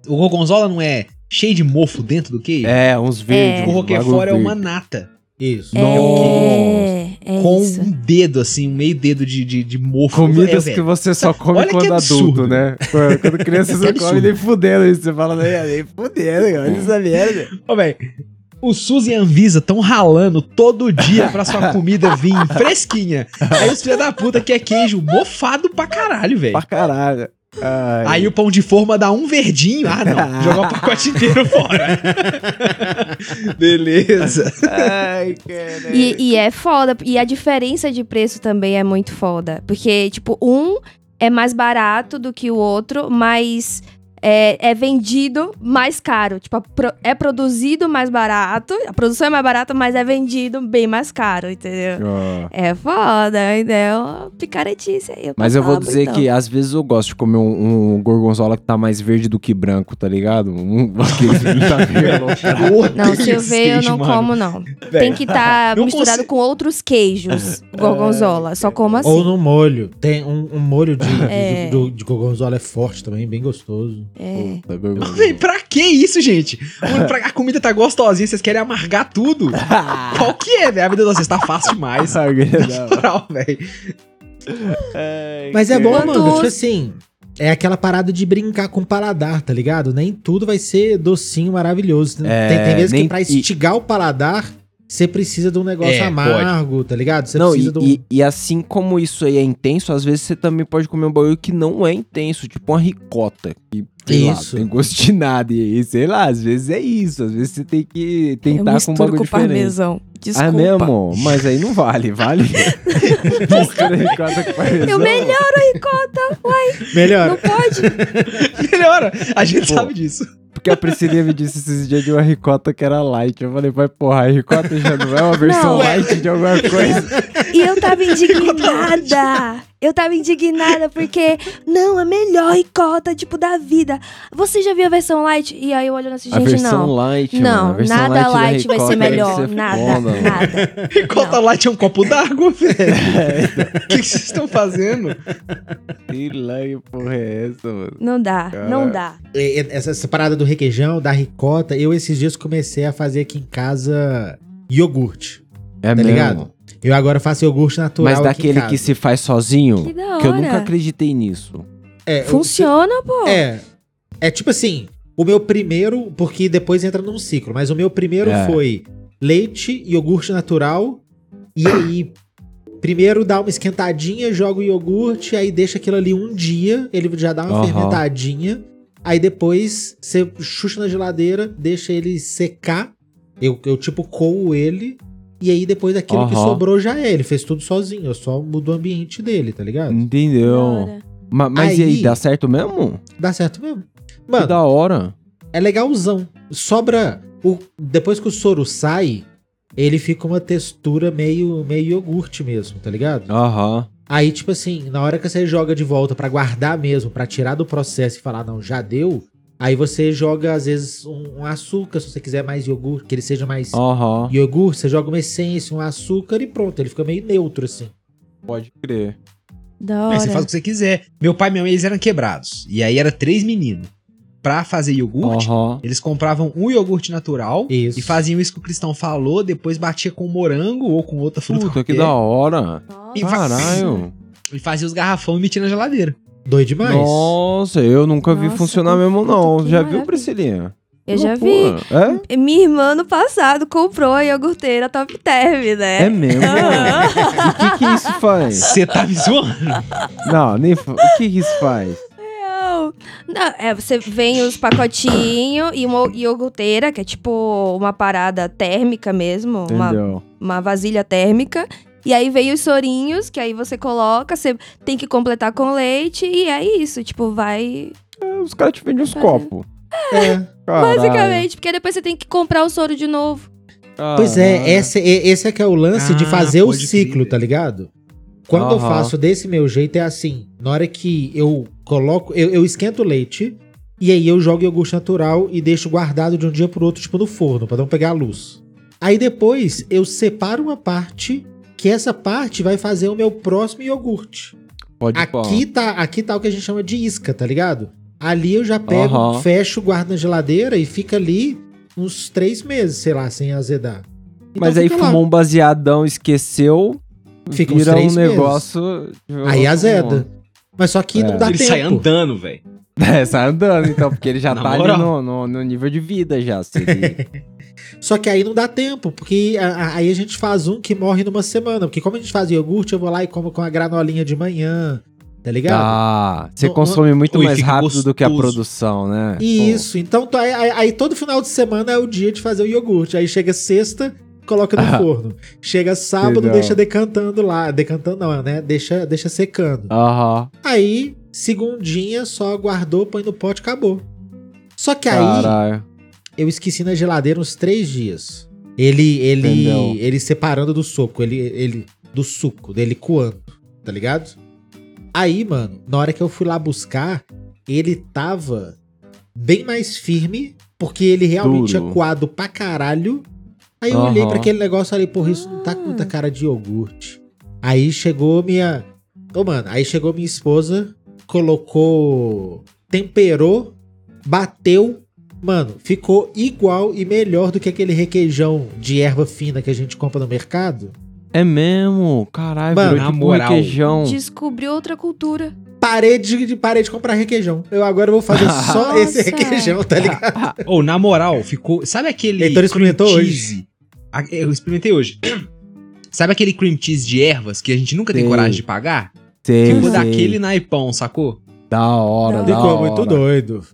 O Gorgonzola não é cheio de mofo dentro do queijo? É, uns verdes. É. O Roquefort é uma nata. Isso. É, é com isso. um dedo, assim, um meio dedo de, de, de mofo. Comidas É, que você só come Olha quando absurdo. adulto, né? Quando criança *laughs* você come nem fudendo isso. Você fala, nem, nem fudendo. Olha essa merda. Ô, velho, o SUS e a Anvisa tão ralando todo dia pra sua *laughs* comida vir fresquinha. Aí os filha da puta que é queijo mofado pra caralho, velho. Pra caralho. Ai. Aí o pão de forma dá um verdinho. Ah, não. *laughs* Jogar o pacote inteiro fora. *laughs* Beleza. Ai, cara. E, e é foda. E a diferença de preço também é muito foda. Porque, tipo, um é mais barato do que o outro, mas é, é vendido mais caro. Tipo, é produzido mais barato. A produção é mais barata, mas é vendido bem mais caro, entendeu? Ó. É foda, entendeu? Picaretice aí. Mas eu vou dizer então. que às vezes eu gosto de comer um, um gorgonzola que tá mais verde do que branco, tá ligado? Um, *laughs* tá. Não, se eu ver, eu não mano. como, não. Tem que estar não misturado consigo- com outros queijos. Gorgonzola. Só como assim. Ou no molho. Tem um, um molho de, *laughs* É. de, de, de gorgonzola é forte também, bem gostoso. É. Puta, gorgonzola. *laughs* Véi, pra que isso, gente? Mano, pra- A comida tá gostosinha, vocês querem amargar tudo? *laughs* Qual que é, velho? A vida de vocês tá fácil demais. *laughs* Ai, Na moral, velho. Mas é bom, mano. Tipo assim, é aquela parada de brincar com o paladar, tá ligado? Nem tudo vai ser docinho maravilhoso. É, tem, tem vezes nem- que pra e- instigar o paladar, você precisa de um negócio É, amargo, tá ligado? Você Não, precisa e, de um. e- e assim como isso aí é intenso, às vezes você também pode comer um bagulho que não é intenso, tipo uma ricota. Que, sei lá, Isso. tem gosto de nada. E aí, sei lá, às vezes é isso. Às vezes você tem que Eu tentar com um bagulho com diferente. parmesão. Desculpa. Ah, mesmo? Mas aí não vale, vale? *laughs* Mistura ricota com parmesão. Eu melhoro a ricota. Melhor. Não pode? *laughs* Melhora. A gente Pô. sabe disso. Porque a Priscilinha me disse esses dias de uma ricota que era light. Eu falei, vai porra, a ricota já não é uma versão Não. light de alguma coisa. E eu tava *laughs* indignada. Eu tava indignada porque, não, a melhor ricota, tipo, da vida. Você já viu a versão light? E aí eu olhando assim, a gente, versão não. light, mano. Não, a versão nada light, light vai ser que melhor. ser Nada, foda, mano. nada. *laughs* Ricota Não. Light é um copo d'água, *laughs* velho. O que vocês estão fazendo? Sei lá que porra é essa, mano. Não dá, não dá. E- e- Essa, essa parada do requeijão, da ricota, eu esses dias comecei a fazer aqui em casa iogurte. É Tá mesmo? ligado? Eu agora faço iogurte natural. Mas aqui em daquele casa. que se faz sozinho? Que da Que eu hora. nunca acreditei nisso. É, Funciona, pô. É. É tipo assim, o meu primeiro, porque depois entra num ciclo, mas o meu primeiro É. foi leite, iogurte natural, e aí primeiro dá uma esquentadinha, joga o iogurte, aí deixa aquilo ali um dia, ele já dá uma Aham. fermentadinha, aí depois você chucha na geladeira, deixa ele secar, eu, eu tipo coo ele, e aí depois aquilo que Aham. sobrou já é, ele fez tudo sozinho, eu só mudo o ambiente dele, tá ligado? Entendeu? Ma- mas e Aí- aí, dá certo mesmo? Dá certo mesmo. Que Mano, da hora. é legalzão. Sobra. O, depois que o soro sai, ele fica uma textura meio, meio iogurte mesmo, tá ligado? Aham. Aí, tipo assim, na hora que você joga de volta pra guardar mesmo, pra tirar do processo e falar, não, já deu. Aí você joga, às vezes, um, um açúcar, se você quiser mais iogurte, que ele seja mais Aham. iogurte, você joga uma essência, um açúcar e pronto, ele fica meio neutro, assim. Pode crer. Da É, hora. você faz o que você quiser. Meu pai e minha mãe, eles eram quebrados. E aí era três meninos. Pra fazer iogurte, Aham. eles compravam um iogurte natural Isso. e faziam isso que o Cristão falou, depois batia com morango ou com outra fruta Puta, que qualquer, da hora. E Caralho. *laughs* E fazia os garrafão e metia na geladeira. Doido demais. Nossa, eu nunca vi Nossa, funcionar puta, mesmo, não. Já viu, Priscilinha? Eu já vi. Loucura. Minha irmã ano passado comprou a iogurteira Top Term, É? né? É mesmo? e o que que isso faz? Você tá me zoando? Não, nem O que que isso faz? Não. Não, é, você vem os pacotinhos e uma iogurteira, que é tipo uma parada térmica mesmo, uma, uma vasilha térmica. E aí vem os sorinhos, que aí você coloca, você tem que completar com leite, e é isso, tipo, vai. É, Os caras te vendem Fazendo. copos. É. Caralho. Basicamente, porque depois você tem que comprar o soro de novo. Pois Caralho. é, esse, esse é que é o lance de Ah, fazer o ciclo, crer. tá ligado? Quando eu Aham. faço desse meu jeito é assim, na hora que eu coloco, eu, eu esquento o leite e aí eu jogo iogurte natural e deixo guardado de um dia pro outro, tipo no forno, pra não pegar a luz. Aí depois eu separo uma parte que essa parte vai fazer o meu próximo iogurte. Pode Aqui tá, aqui tá o que a gente chama de isca, tá ligado? Ali eu já pego, Aham. fecho, guardo na geladeira e fica ali uns três meses, sei lá, sem azedar. Mas Então aí fica lá. fumou um baseadão, esqueceu. Fica uns vira um três meses. negócio. Aí azeda. Mas só que É. não dá Ele tempo. sai andando, velho. *laughs* É, sai andando então, porque ele já *laughs* tá ali moral. no, no, no nível de vida já. Se *laughs* ele... Só que aí não dá tempo, porque a- a- aí a gente faz um que morre numa semana. Porque como a gente faz iogurte, eu vou lá e como com a granolinha de manhã, tá ligado? Ah, você Não- consome muito Ui, mais rápido do que a gostoso. produção, né? Isso, então tô- aí, aí- aí todo final de semana é o dia de fazer o iogurte. Aí chega sexta, coloca no Ah. *laughs* forno. Chega sábado, Legal. deixa decantando lá. Decantando não, né? Deixa, deixa secando. Pô. Aham. Aí, segundinha, só guardou, põe no pote, acabou. Só que aí, Caralho. Eu esqueci na geladeira uns três dias. Ele, ele, Entendeu. ele separando do suco, ele, ele, do suco, dele coando, tá ligado? Aí, mano, na hora que eu fui lá buscar, ele tava bem mais firme, porque ele realmente Duro. tinha coado pra caralho. Aí eu olhei pra aquele negócio e falei, porra, isso não tá com muita cara de iogurte. Aí chegou minha. Ô, mano, aí chegou minha esposa, colocou. temperou, bateu. Mano, ficou igual e melhor do que aquele requeijão de erva fina que a gente compra no mercado. É mesmo? Caralho, Mano, virou na tipo moral, requeijão. Descobriu outra cultura. Parei de, parei de comprar requeijão. Eu agora vou fazer *laughs* só Nossa. esse requeijão, tá ligado? *laughs* Ou, na moral, ficou. Sabe aquele. Heitor experimentou cream hoje? cheese? Eu experimentei hoje. *clears throat* Sabe aquele cream cheese de ervas que a gente nunca tem Sei. coragem de pagar? Sei, Ficou sei. daquele naipão, sacou? Da hora, Não. da Ficou hora. muito doido.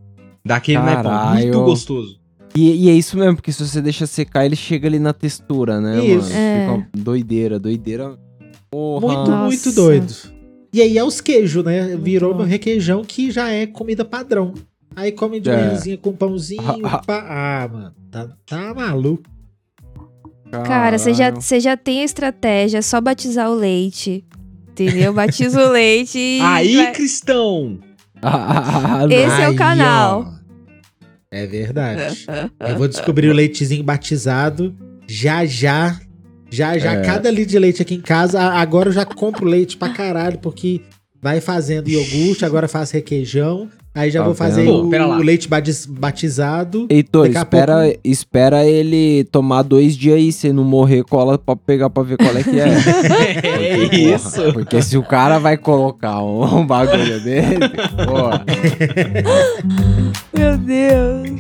Daquele naipão. Caralho. Muito gostoso. E, e é isso mesmo, porque se você deixa secar, ele chega ali na textura, né, Isso. mano? É. Fica uma doideira, doideira. Porra. Muito, Nossa. muito doido. E aí é os queijos, né? Virou bom. meu requeijão que já é comida padrão. Aí come de É. manhãzinha com pãozinho. pá. Ah, mano. Tá, tá maluco. Cara, você já, você já tem a estratégia, é só batizar o leite. Entendeu? Batiza o leite e. Aí, vai- Cristão! Ah. Esse é o canal. ó. É verdade. Eu vou descobrir o leitezinho batizado já já. Já já, É. cada litro de leite aqui em casa. Agora eu já compro leite pra caralho, porque vai fazendo iogurte, agora faço requeijão. Aí já Tá vou fazer o, o leite batiz- batizado. Heitor, espera, pouco- espera ele tomar dois dias aí, se não morrer, cola pra pegar pra ver qual é que é. *laughs* É Porque, isso. porra, porque se o cara vai colocar um, *laughs* um bagulho dele, porra. *laughs* Meu Deus.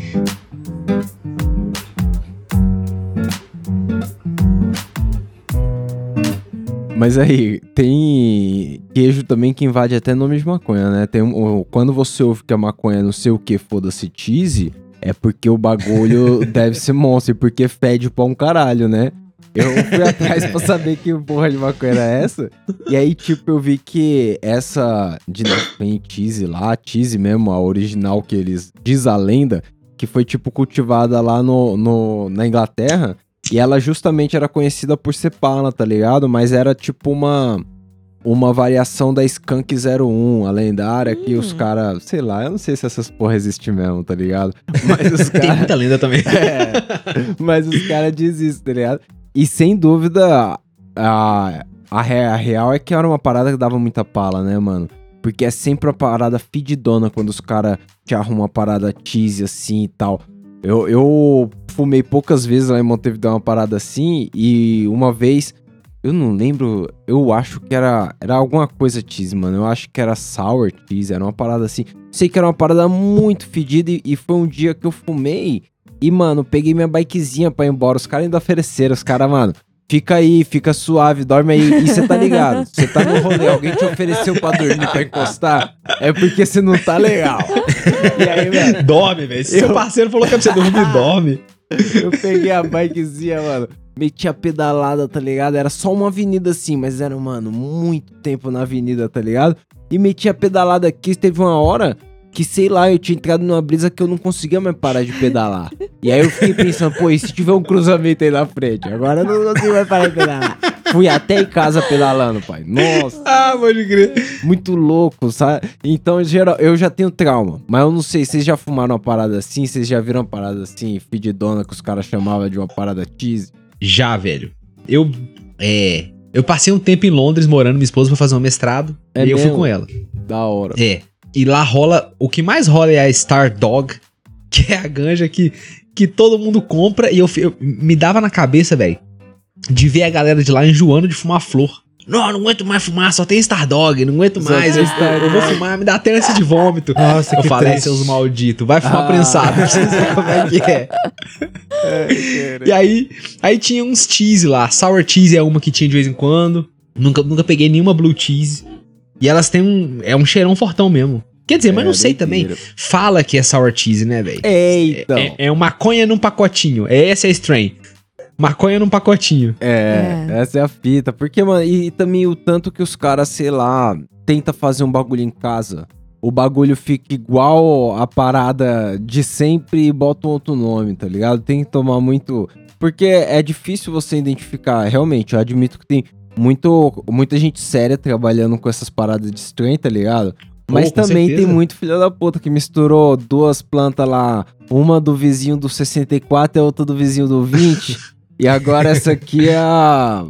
Mas aí, tem queijo também que invade até nome de maconha, né? Tem um- quando você ouve que a maconha não sei o que, foda-se cheese, é porque o bagulho *laughs* deve ser monstro, e porque fede pra um caralho, né? Eu fui atrás pra saber que porra de maconha era essa. E aí, tipo, eu vi que essa de tem cheese lá, cheese mesmo, a original que eles. Diz a lenda, que foi, tipo, cultivada lá no, no, na Inglaterra. E ela justamente era conhecida por ser pala, tá ligado? Mas era tipo uma. Uma variação da Skunk 01, a lendária, que os Hum. caras. Sei lá, eu não sei se essas porra existem mesmo, tá ligado? *laughs* Mas os Tem caras. muita lenda também. *laughs* É, mas os caras dizem isso, tá ligado? E sem dúvida, a, a, a real é que era uma parada que dava muita pala, né, mano? Porque é sempre uma parada fedidona quando os caras te arrumam uma parada cheese assim e tal. Eu, eu fumei poucas vezes lá em Montevideo uma parada assim e uma vez, eu não lembro, eu acho que era, era alguma coisa cheese, mano. Eu acho que era sour cheese, era uma parada assim. Sei que era uma parada muito fedida e, e foi um dia que eu fumei e, mano, peguei minha bikezinha pra ir embora. Os caras ainda ofereceram. Os caras, mano, fica aí, fica suave, dorme aí. E você tá ligado? Você tá no rolê, alguém te ofereceu pra dormir, pra encostar, é porque você não tá legal. E aí, mano, Dorme, velho. Se Eu- seu parceiro falou que é pra você dormir, dorme. eu peguei a bikezinha, mano. Meti a pedalada, tá ligado? Era só uma avenida assim, mas era, mano, muito tempo na avenida, tá ligado? E meti a pedalada aqui, teve uma hora que, sei lá, eu tinha entrado numa brisa que eu não conseguia mais parar de pedalar. E aí eu fiquei pensando, pô, e se tiver um cruzamento aí na frente? Agora eu não consigo mais parar de pedalar. Fui até em casa pedalando, pai. Nossa, Ah, pode crer. muito louco, sabe? Então, geral, eu já tenho trauma. Mas eu não sei, vocês já fumaram uma parada assim? Vocês já viram uma parada assim, fedidona, que os caras chamavam de uma parada cheese? Já, velho. Eu. É. Eu passei um tempo em Londres morando, minha esposa foi fazer um mestrado. É e eu fui mesmo? com ela. Da hora. É. E lá rola. O que mais rola é a Star Dog, *laughs* que é a ganja que, que todo mundo compra. E eu, eu- me dava na cabeça, velho. de ver a galera de lá enjoando de fumar flor. Não, não aguento mais fumar, só tem Stardog, não aguento Só mais. Eu, eu vou fumar, me dá até ânsia de vômito. Nossa, Eu que falei, triste. seus malditos, vai fumar Ah. prensado, pra vocês verem como é que é. E aí, aí tinha uns cheese lá. Sour cheese é uma que tinha de vez em quando. Nunca, nunca peguei nenhuma blue cheese. E elas têm um. É um cheirão fortão mesmo. Quer dizer, mas não sei também. Fala que é sour cheese, né, velho? É, então. É, é uma maconha num pacotinho. É essa a strain. Maconha num pacotinho. É, essa é a fita. Porque, mano, e, e também o tanto que os caras, sei lá, tenta fazer um bagulho em casa. O bagulho fica igual a parada de sempre e bota um outro nome, tá ligado? Tem que tomar muito. Porque é difícil você identificar. Realmente, eu admito que tem muito, muita gente séria trabalhando com essas paradas de strain, tá ligado? Mas também certeza. tem muito filho da puta que misturou duas plantas lá, uma do vizinho do 64 e a outra do vizinho do 20. *laughs* e agora essa aqui é a.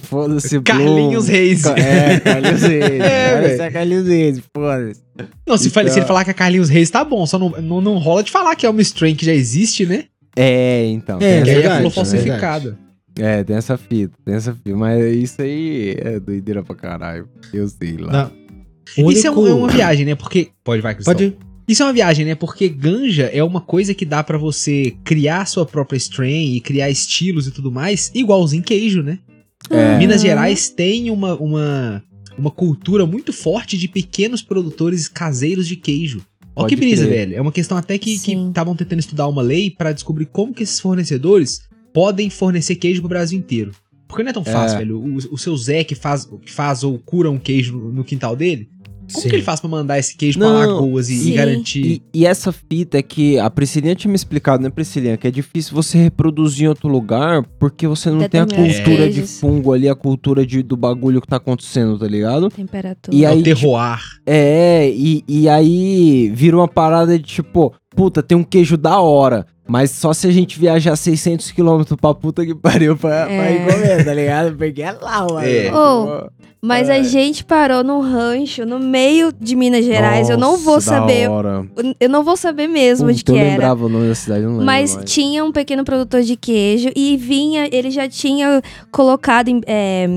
foda-se, Bloom. Carlinhos Reis. É, Carlinhos *laughs* Reis. É, essa é Carlinhos Reis, foda-se. Não, se, Então- se ele falar que é Carlinhos Reis, tá bom. Só não, não, não rola de falar que é uma strain que já existe, né? É, então. É, Que é né? falsificada. É, tem essa fita, tem essa fita. Mas isso aí é doideira pra caralho. Eu sei lá. Não. O Isso é, um- único- é uma viagem, né? Porque. Pode, vai, Cristão. Pode. Isso é uma viagem, né? Porque ganja é uma coisa que dá pra você criar sua própria strain e criar estilos e tudo mais, igualzinho queijo, né? É. Minas Gerais tem uma, uma, uma cultura muito forte de pequenos produtores caseiros de queijo. Ó que brisa, crer. velho. É uma questão até que estavam tentando estudar uma lei pra descobrir como que esses fornecedores podem fornecer queijo pro Brasil inteiro. Porque não é tão fácil, É. velho. O, o seu Zé que faz, que faz ou cura um queijo no, no quintal dele, como Sim. que ele faz pra mandar esse queijo pra Não, Lagoas e, e garantir... E, e essa fita é que a Priscilinha tinha me explicado, né, Priscilinha? Que é difícil você reproduzir em outro lugar porque você não tem a cultura de queijos. fungo ali, a cultura de, do bagulho que tá acontecendo, tá ligado? Temperatura. E é aí, o terroir. É, e, e aí vira uma parada de tipo, puta, tem um queijo da hora. Mas só se a gente viajar 600 km pra puta que pariu pra, pra É. ir comer, tá ligado? Porque é lá, mano. É. Ô, Mas a gente parou num rancho no meio de Minas Gerais. eu não vou Nossa, da saber. hora. Eu não vou saber mesmo de que eu era. lembrava o nome da cidade, eu não lembro. Mas mais. tinha um pequeno produtor de queijo e vinha, ele já tinha colocado em, é,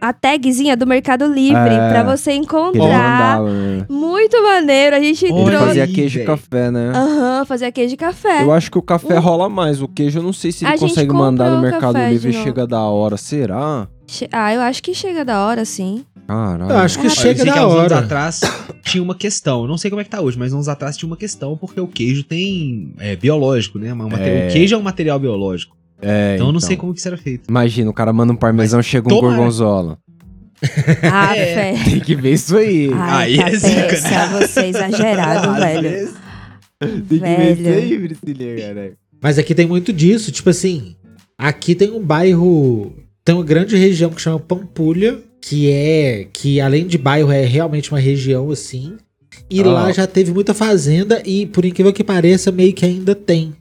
a tagzinha do Mercado Livre É, pra você encontrar. mandava, né? Muito maneiro. A gente Ele entrou. fazia queijo e café, né? Aham, fazia queijo e café. Eu acho que o café Um- rola mais. O queijo, eu não sei se ele A consegue mandar no o Mercado Livre e chega da hora. Será? Che- Ah, eu acho que chega da hora, sim. Caralho. Eu acho que Ah, chega sei que da há uns anos hora. atrás tinha uma questão. Não sei como é que tá hoje, mas uns anos atrás tinha uma questão porque o queijo tem é, biológico, né? Uma- É. O queijo é um material biológico. É, então eu não sei como que isso era feito. Imagina, o cara manda um parmesão, chega um tomara. gorgonzola. *laughs* Ah, É. fé. Tem que ver isso aí. Ai, Aí é zica, você é exagerado, velho. Tem que ver isso Velho. aí, cara. Mas aqui tem muito disso, tipo assim, aqui tem um bairro, tem uma grande região que chama Pampulha, que é, que além de bairro é realmente uma região assim, e Ah. lá já teve muita fazenda e por incrível que pareça meio que ainda tem,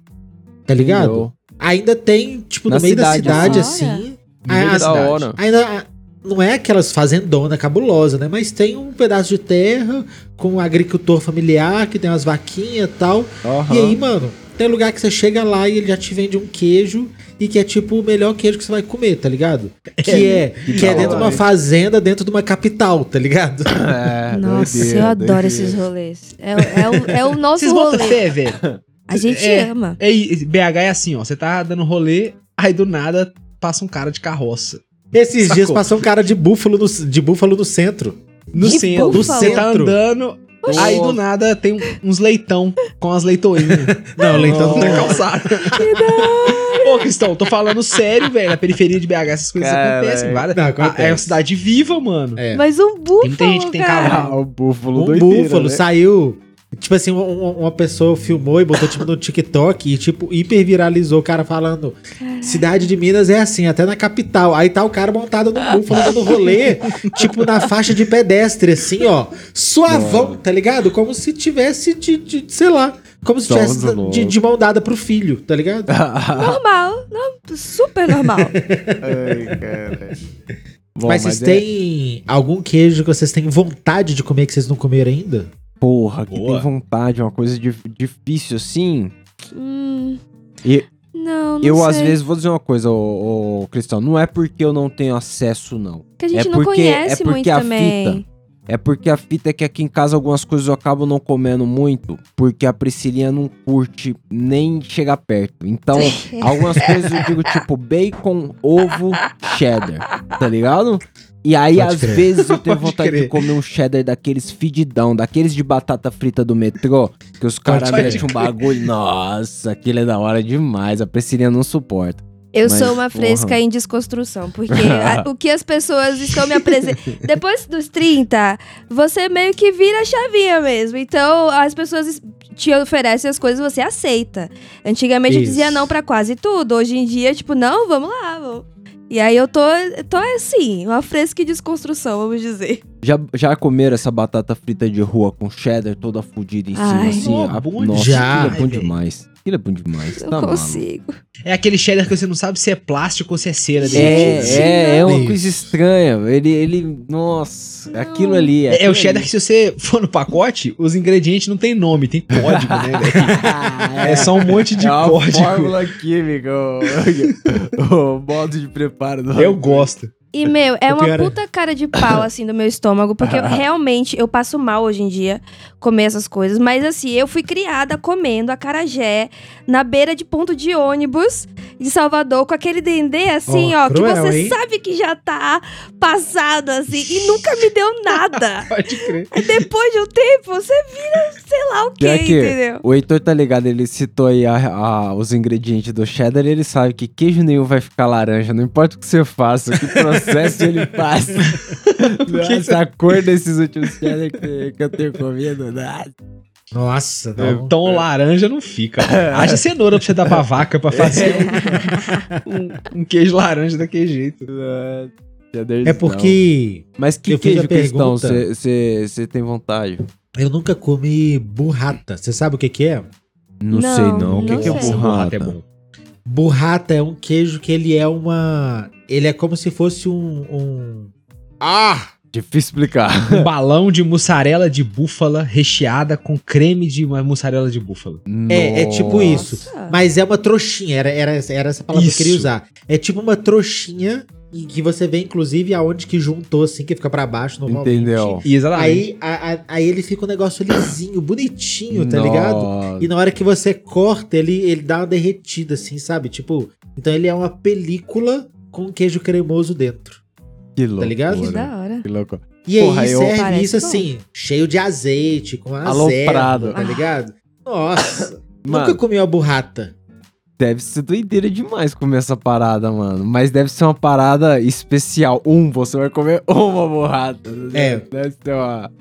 tá ligado? Ainda tem, tipo, no Na meio da cidade, cidade assim. assim, No meio a- da a- da cidade. hora. ainda não é aquelas fazendonas cabulosas, né? Mas tem um pedaço de terra com um agricultor familiar que tem umas vaquinhas e tal. Aham. E aí, mano, tem lugar que você chega lá e ele já te vende um queijo e que é tipo o melhor queijo que você vai comer, tá ligado? *laughs* Que é, que é da dentro de uma fazenda, dentro de uma capital, tá ligado? *laughs* É, Nossa, doideira, eu adoro doideira. esses rolês. É, é o, é o nosso Vocês botam rolê. fé, velho? *laughs* A gente É. ama. É, e BH é assim, ó. Você tá dando rolê, aí do nada passa um cara de carroça. Esses Sacou. dias passou um cara de búfalo no, de búfalo no centro. No De centro. búfalo? Você tá andando, aí do nada tem uns leitão com as leitoinhas. *laughs* Não, leitão na não. calçada. Ô, Cristão, tô falando sério, velho. Na periferia de BH essas coisas Caralho. acontecem. Várias... Não, Ah, acontece. É uma cidade viva, mano. É. Mas um búfalo, Tem muita gente que tem cara. cavalo. Ah, o búfalo Um doideira, búfalo né? saiu. Tipo assim, um- um- uma pessoa filmou e botou tipo no TikTok e tipo hiper viralizou o cara falando: Cidade de Minas é assim, até na capital. Aí tá o cara montado no búfalo dando rolê, tipo na faixa de pedestre, assim, ó. Suavão, tá ligado? Como se tivesse de, de- sei lá, como se tivesse de, de mão dada pro filho, tá ligado? *laughs* Normal. Não, super normal. *laughs* Ai, cara. Bom, mas vocês é- têm algum queijo que vocês têm vontade de comer que vocês não comeram ainda? Porra, que Boa. tem vontade, uma coisa dif- difícil assim. Hum, E- Não, não Eu, sei. às vezes, vou dizer uma coisa, ô, ô, Cristão. Não é porque eu não tenho acesso, não. Que a gente é não porque- conhece é porque muito a também. É porque a fita é que aqui em casa algumas coisas eu acabo não comendo muito, porque a Priscilinha não curte nem chegar perto. Então, *laughs* algumas coisas eu digo tipo bacon, ovo, cheddar, tá ligado? E aí, Pode às crer. vezes, eu tenho *laughs* Pode vontade crer. de comer um cheddar daqueles fedidão, daqueles de batata frita do metrô, que os caras metem um bagulho. Nossa, aquilo é da hora demais. A Priscilinha não suporta. Eu Mas, sou uma fresca porra. em desconstrução, porque *laughs* a- o que as pessoas estão me apresentando. Depois dos 30, você meio que vira a chavinha mesmo. Então, as pessoas es- te oferecem as coisas você aceita. Antigamente eu Isso. dizia não pra quase tudo. Hoje em dia, tipo, não, vamos lá. Vamos. E aí eu tô, tô assim, uma fresca em desconstrução, vamos dizer. Já, já comeram essa batata frita de rua com cheddar toda fodida em cima, Ai. assim? Oh, a- Nossa, Já. é bom demais. Aquilo é bom demais. Não tá maluco. consigo. É aquele cheddar que você não sabe se é plástico ou se é cera derretida. É, é, é uma Isso. coisa estranha. Ele, ele, nossa, Não. aquilo ali. É, é o aquilo cheddar ali. que se você for no pacote, os ingredientes não tem nome, tem código, né, velho? *laughs* É só um monte de é uma código. fórmula química, o, o modo de preparo Eu gosto. E, meu, é uma é- puta cara de pau, *coughs* assim, do meu estômago, porque eu, *laughs* realmente eu passo mal hoje em dia comer essas coisas. Mas, assim, eu fui criada comendo acarajé na beira de ponto de ônibus de Salvador, com aquele dendê, assim, Ó, ó, que cruel, você hein? sabe que já tá passado, assim, e nunca me deu *laughs* nada. Pode crer. Depois de um tempo, você vira, sei lá o quê, Pior que entendeu? O Heitor tá ligado, ele citou aí a- a- os ingredientes do cheddar e ele sabe que queijo nenhum vai ficar laranja, não importa o que você faça, que *laughs* processo ele passa. *laughs* Nossa, a cor desses últimos que, que eu tenho comido, nossa. Nossa, não. Então laranja não fica. *laughs* Haja cenoura pra você dar pra vaca pra fazer um, *laughs* um- um queijo laranja daquele jeito. É porque Mas que queijo cristão pergunta. você tem vontade? eu nunca comi burrata. Você sabe o que que é? Não, Não, sei não. O que, não que é sei. burrata? é bom. Burrata é um queijo que ele é uma... Ele é como se fosse um... um... Ah! Difícil explicar. Um *laughs* balão de mussarela de búfala recheada com creme de mussarela de búfala. É, é tipo isso. Mas é uma trouxinha, era, era, era essa palavra que eu queria Isso. usar. É tipo uma trouxinha que você vê, inclusive, aonde que juntou, assim, que fica pra baixo normalmente. Entendeu? Exatamente. Aí, a- a- aí ele fica um negócio lisinho, bonitinho, tá ligado? Nossa. E na hora que você corta, ele, ele dá uma derretida, assim, sabe? Tipo, então ele é uma película com queijo cremoso dentro. Que louco. Que ligado? da hora. Que louco. E Porra, aí eu- serve Parece isso bom. assim, cheio de azeite, com Aloprado. azeda, tá ligado? Nossa, *coughs* nunca Mano, comi uma burrata. deve ser doideira demais comer essa parada, mano. Mas deve ser uma parada especial. Um, você vai comer *laughs* uma borrata. É. Deve ser uma...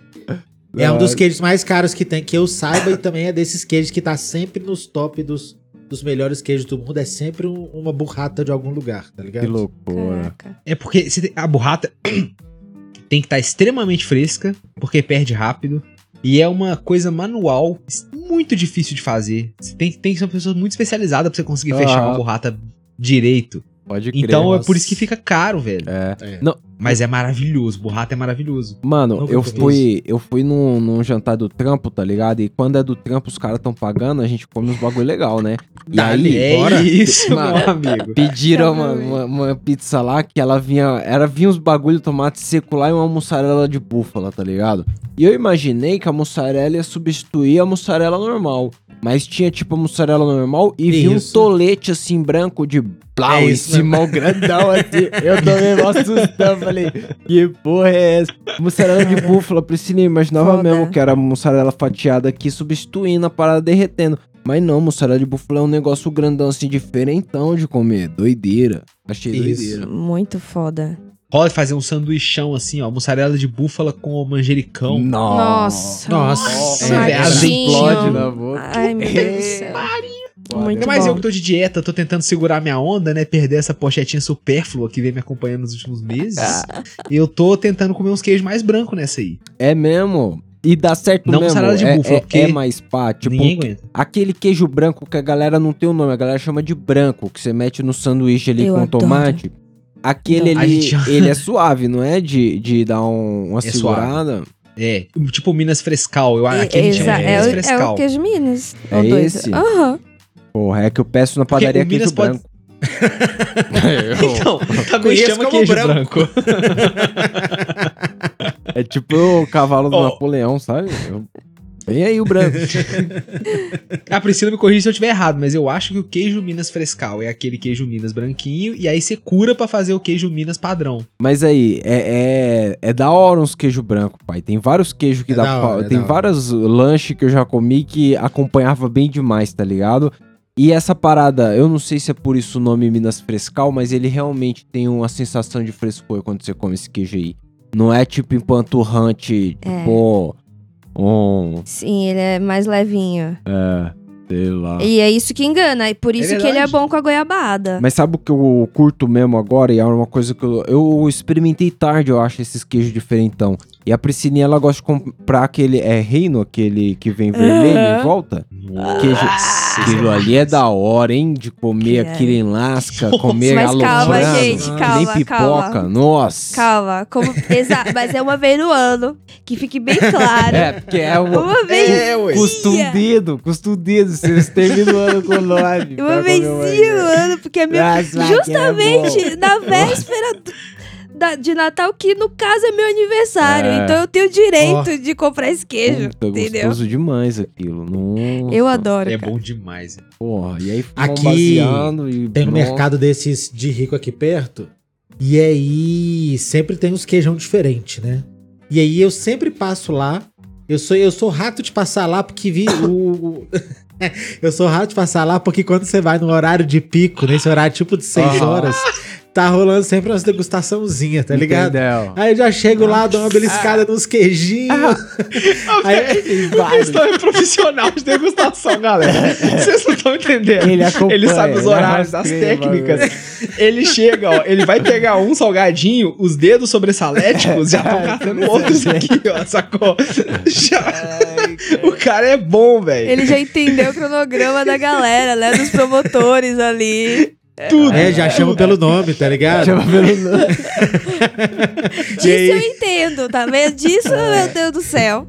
É um dos queijos mais caros que tem, que eu saiba, e também é desses queijos que tá sempre nos top dos, dos melhores queijos do mundo. É sempre um- uma burrata de algum lugar, tá ligado? Que loucura. Caraca. É porque a burrata *clears throat* tem que estar extremamente fresca, porque perde rápido. E é uma coisa manual, muito difícil de fazer. Você tem, tem que ser uma pessoa muito especializada pra você conseguir fechar Ah. uma burrata direito. Pode crer. Então é por isso que fica caro, velho. É. É. Mas é maravilhoso, burrata é maravilhoso. Mano, eu fui, eu fui num, num jantar do trampo, tá ligado? E quando é do trampo, os caras tão pagando, a gente come uns bagulho legal, né? E Dali. aí, É bora. isso, *laughs* Mano. meu amigo. pediram uma, uma, uma pizza lá que ela vinha. Era vinha uns bagulho, tomate seco lá e uma mussarela de búfala, tá ligado? E eu imaginei que a mussarela ia substituir a mussarela normal. Mas tinha tipo a mussarela normal e vinha um Isso. tolete assim branco de blau É em cima, o grandão assim. *laughs* Eu tomei mó sustão, falei, que porra é essa? Mussarela de búfala, Priscila, imaginava Foda. mesmo que era mussarela fatiada aqui substituindo a parada derretendo. Mas não, mussarela de búfala é um negócio grandão assim, diferentão de comer. Doideira. Achei Isso. doideira. Muito foda. Rola fazer um sanduichão assim, ó, mussarela de búfala com manjericão. Nossa. Nossa, Você vê, tomatinho. explode na boca. Ai, meu Deus do céu. Muito Ainda mais bom. eu que tô de dieta, tô tentando segurar minha onda, né? Perder essa pochetinha supérflua que vem me acompanhando nos últimos meses. Ah. E eu tô tentando comer uns queijos mais brancos nessa aí. É mesmo. E dá certo Não mesmo. mussarela de é, búfala, é, porque é mais pá. Tipo, Ninguém aguenta. aquele queijo branco que a galera não tem o nome, a galera chama de branco, que você mete no sanduíche ali Eu com adoro. tomate. Aquele ali, gente- ele é *laughs* suave, não é de, de dar um- uma É segurada? É, tipo Minas Frescal. Eu, aqui a gente chama de é, Minas o, é Frescal. o queijo Minas. É esse? Aham. Porra, é que eu peço na padaria Minas queijo pode- branco. *laughs* Então, também Conheço chama como queijo branco. branco. *laughs* É tipo o cavalo do Ó. Napoleão, sabe? Eu- Vem aí o branco. *laughs* A Priscila me corrige se eu estiver errado, mas eu acho que o queijo Minas frescal é aquele queijo Minas branquinho, e aí você cura pra fazer o queijo Minas padrão. Mas aí, é, é, é da hora uns queijo branco, pai. Tem vários queijos que É dá da pra- hora, é Tem hora. vários lanches que eu já comi que acompanhava bem demais, tá ligado? E essa parada, eu não sei se é por isso o nome Minas Frescal, mas ele realmente tem uma sensação de frescor quando você come esse queijo aí. Não é tipo empanturrante, É. tipo. Um. Sim, ele é mais levinho. É. Sei lá. E é isso que engana. E por isso que ele é bom com a goiabada. Mas sabe o que eu curto mesmo agora? E é uma coisa que eu, eu experimentei tarde, eu acho, esses queijos diferentão. E a Priscilinha, ela gosta de comprar aquele. É reino, aquele que vem vermelho em Aham. volta? Queijo. Aquilo ali é da hora, hein? De comer Que é. aquilo em lasca, Nossa. comer Mas calma, gente, calma, Nem pipoca. calma. Nossa. Calma, como. Exato, mas é uma vez no ano. Que fique bem claro. É, porque é o. Uma vez. É. Custa um dedo, custa um dedo. Vocês terminam o ano com nove. comer vezinha no ano, porque é meu. Nossa, é Justamente na véspera do- da- de Natal, que no caso é meu aniversário. É. Então eu tenho o direito de comprar esse queijo. Puta, entendeu? gostoso demais aquilo. Nossa. Eu adoro. É cara. bom demais. Porra, e aí Aqui baseando e Tem um mercado desses de rico aqui perto. E aí sempre tem uns queijão diferente, né? E aí eu sempre passo lá. Eu sou, eu sou rato de passar lá porque vi o. eu sou rato de passar lá porque quando você vai no horário de pico, nesse horário tipo de 6 Aham. horas, tá rolando sempre umas degustaçãozinha, tá ligado? Entendeu? Aí eu já chego lá, dou uma beliscada nos queijinhos. *laughs* Aí, Eles estão em profissional de degustação, galera. Vocês não estão entendendo. Ele Ele sabe os horários, as técnicas. Ele chega, ó, ele vai pegar um salgadinho, os dedos sobressaléticos já *laughs* estão catando outros aqui, ó, sacou? *laughs* Já- O cara é bom, velho. Ele já entendeu o cronograma da galera, né? Dos promotores ali. Tudo. é, já chama pelo nome, tá ligado? Chama pelo *laughs* nome. Disso eu entendo, tá vendo? Disso, meu Deus do céu.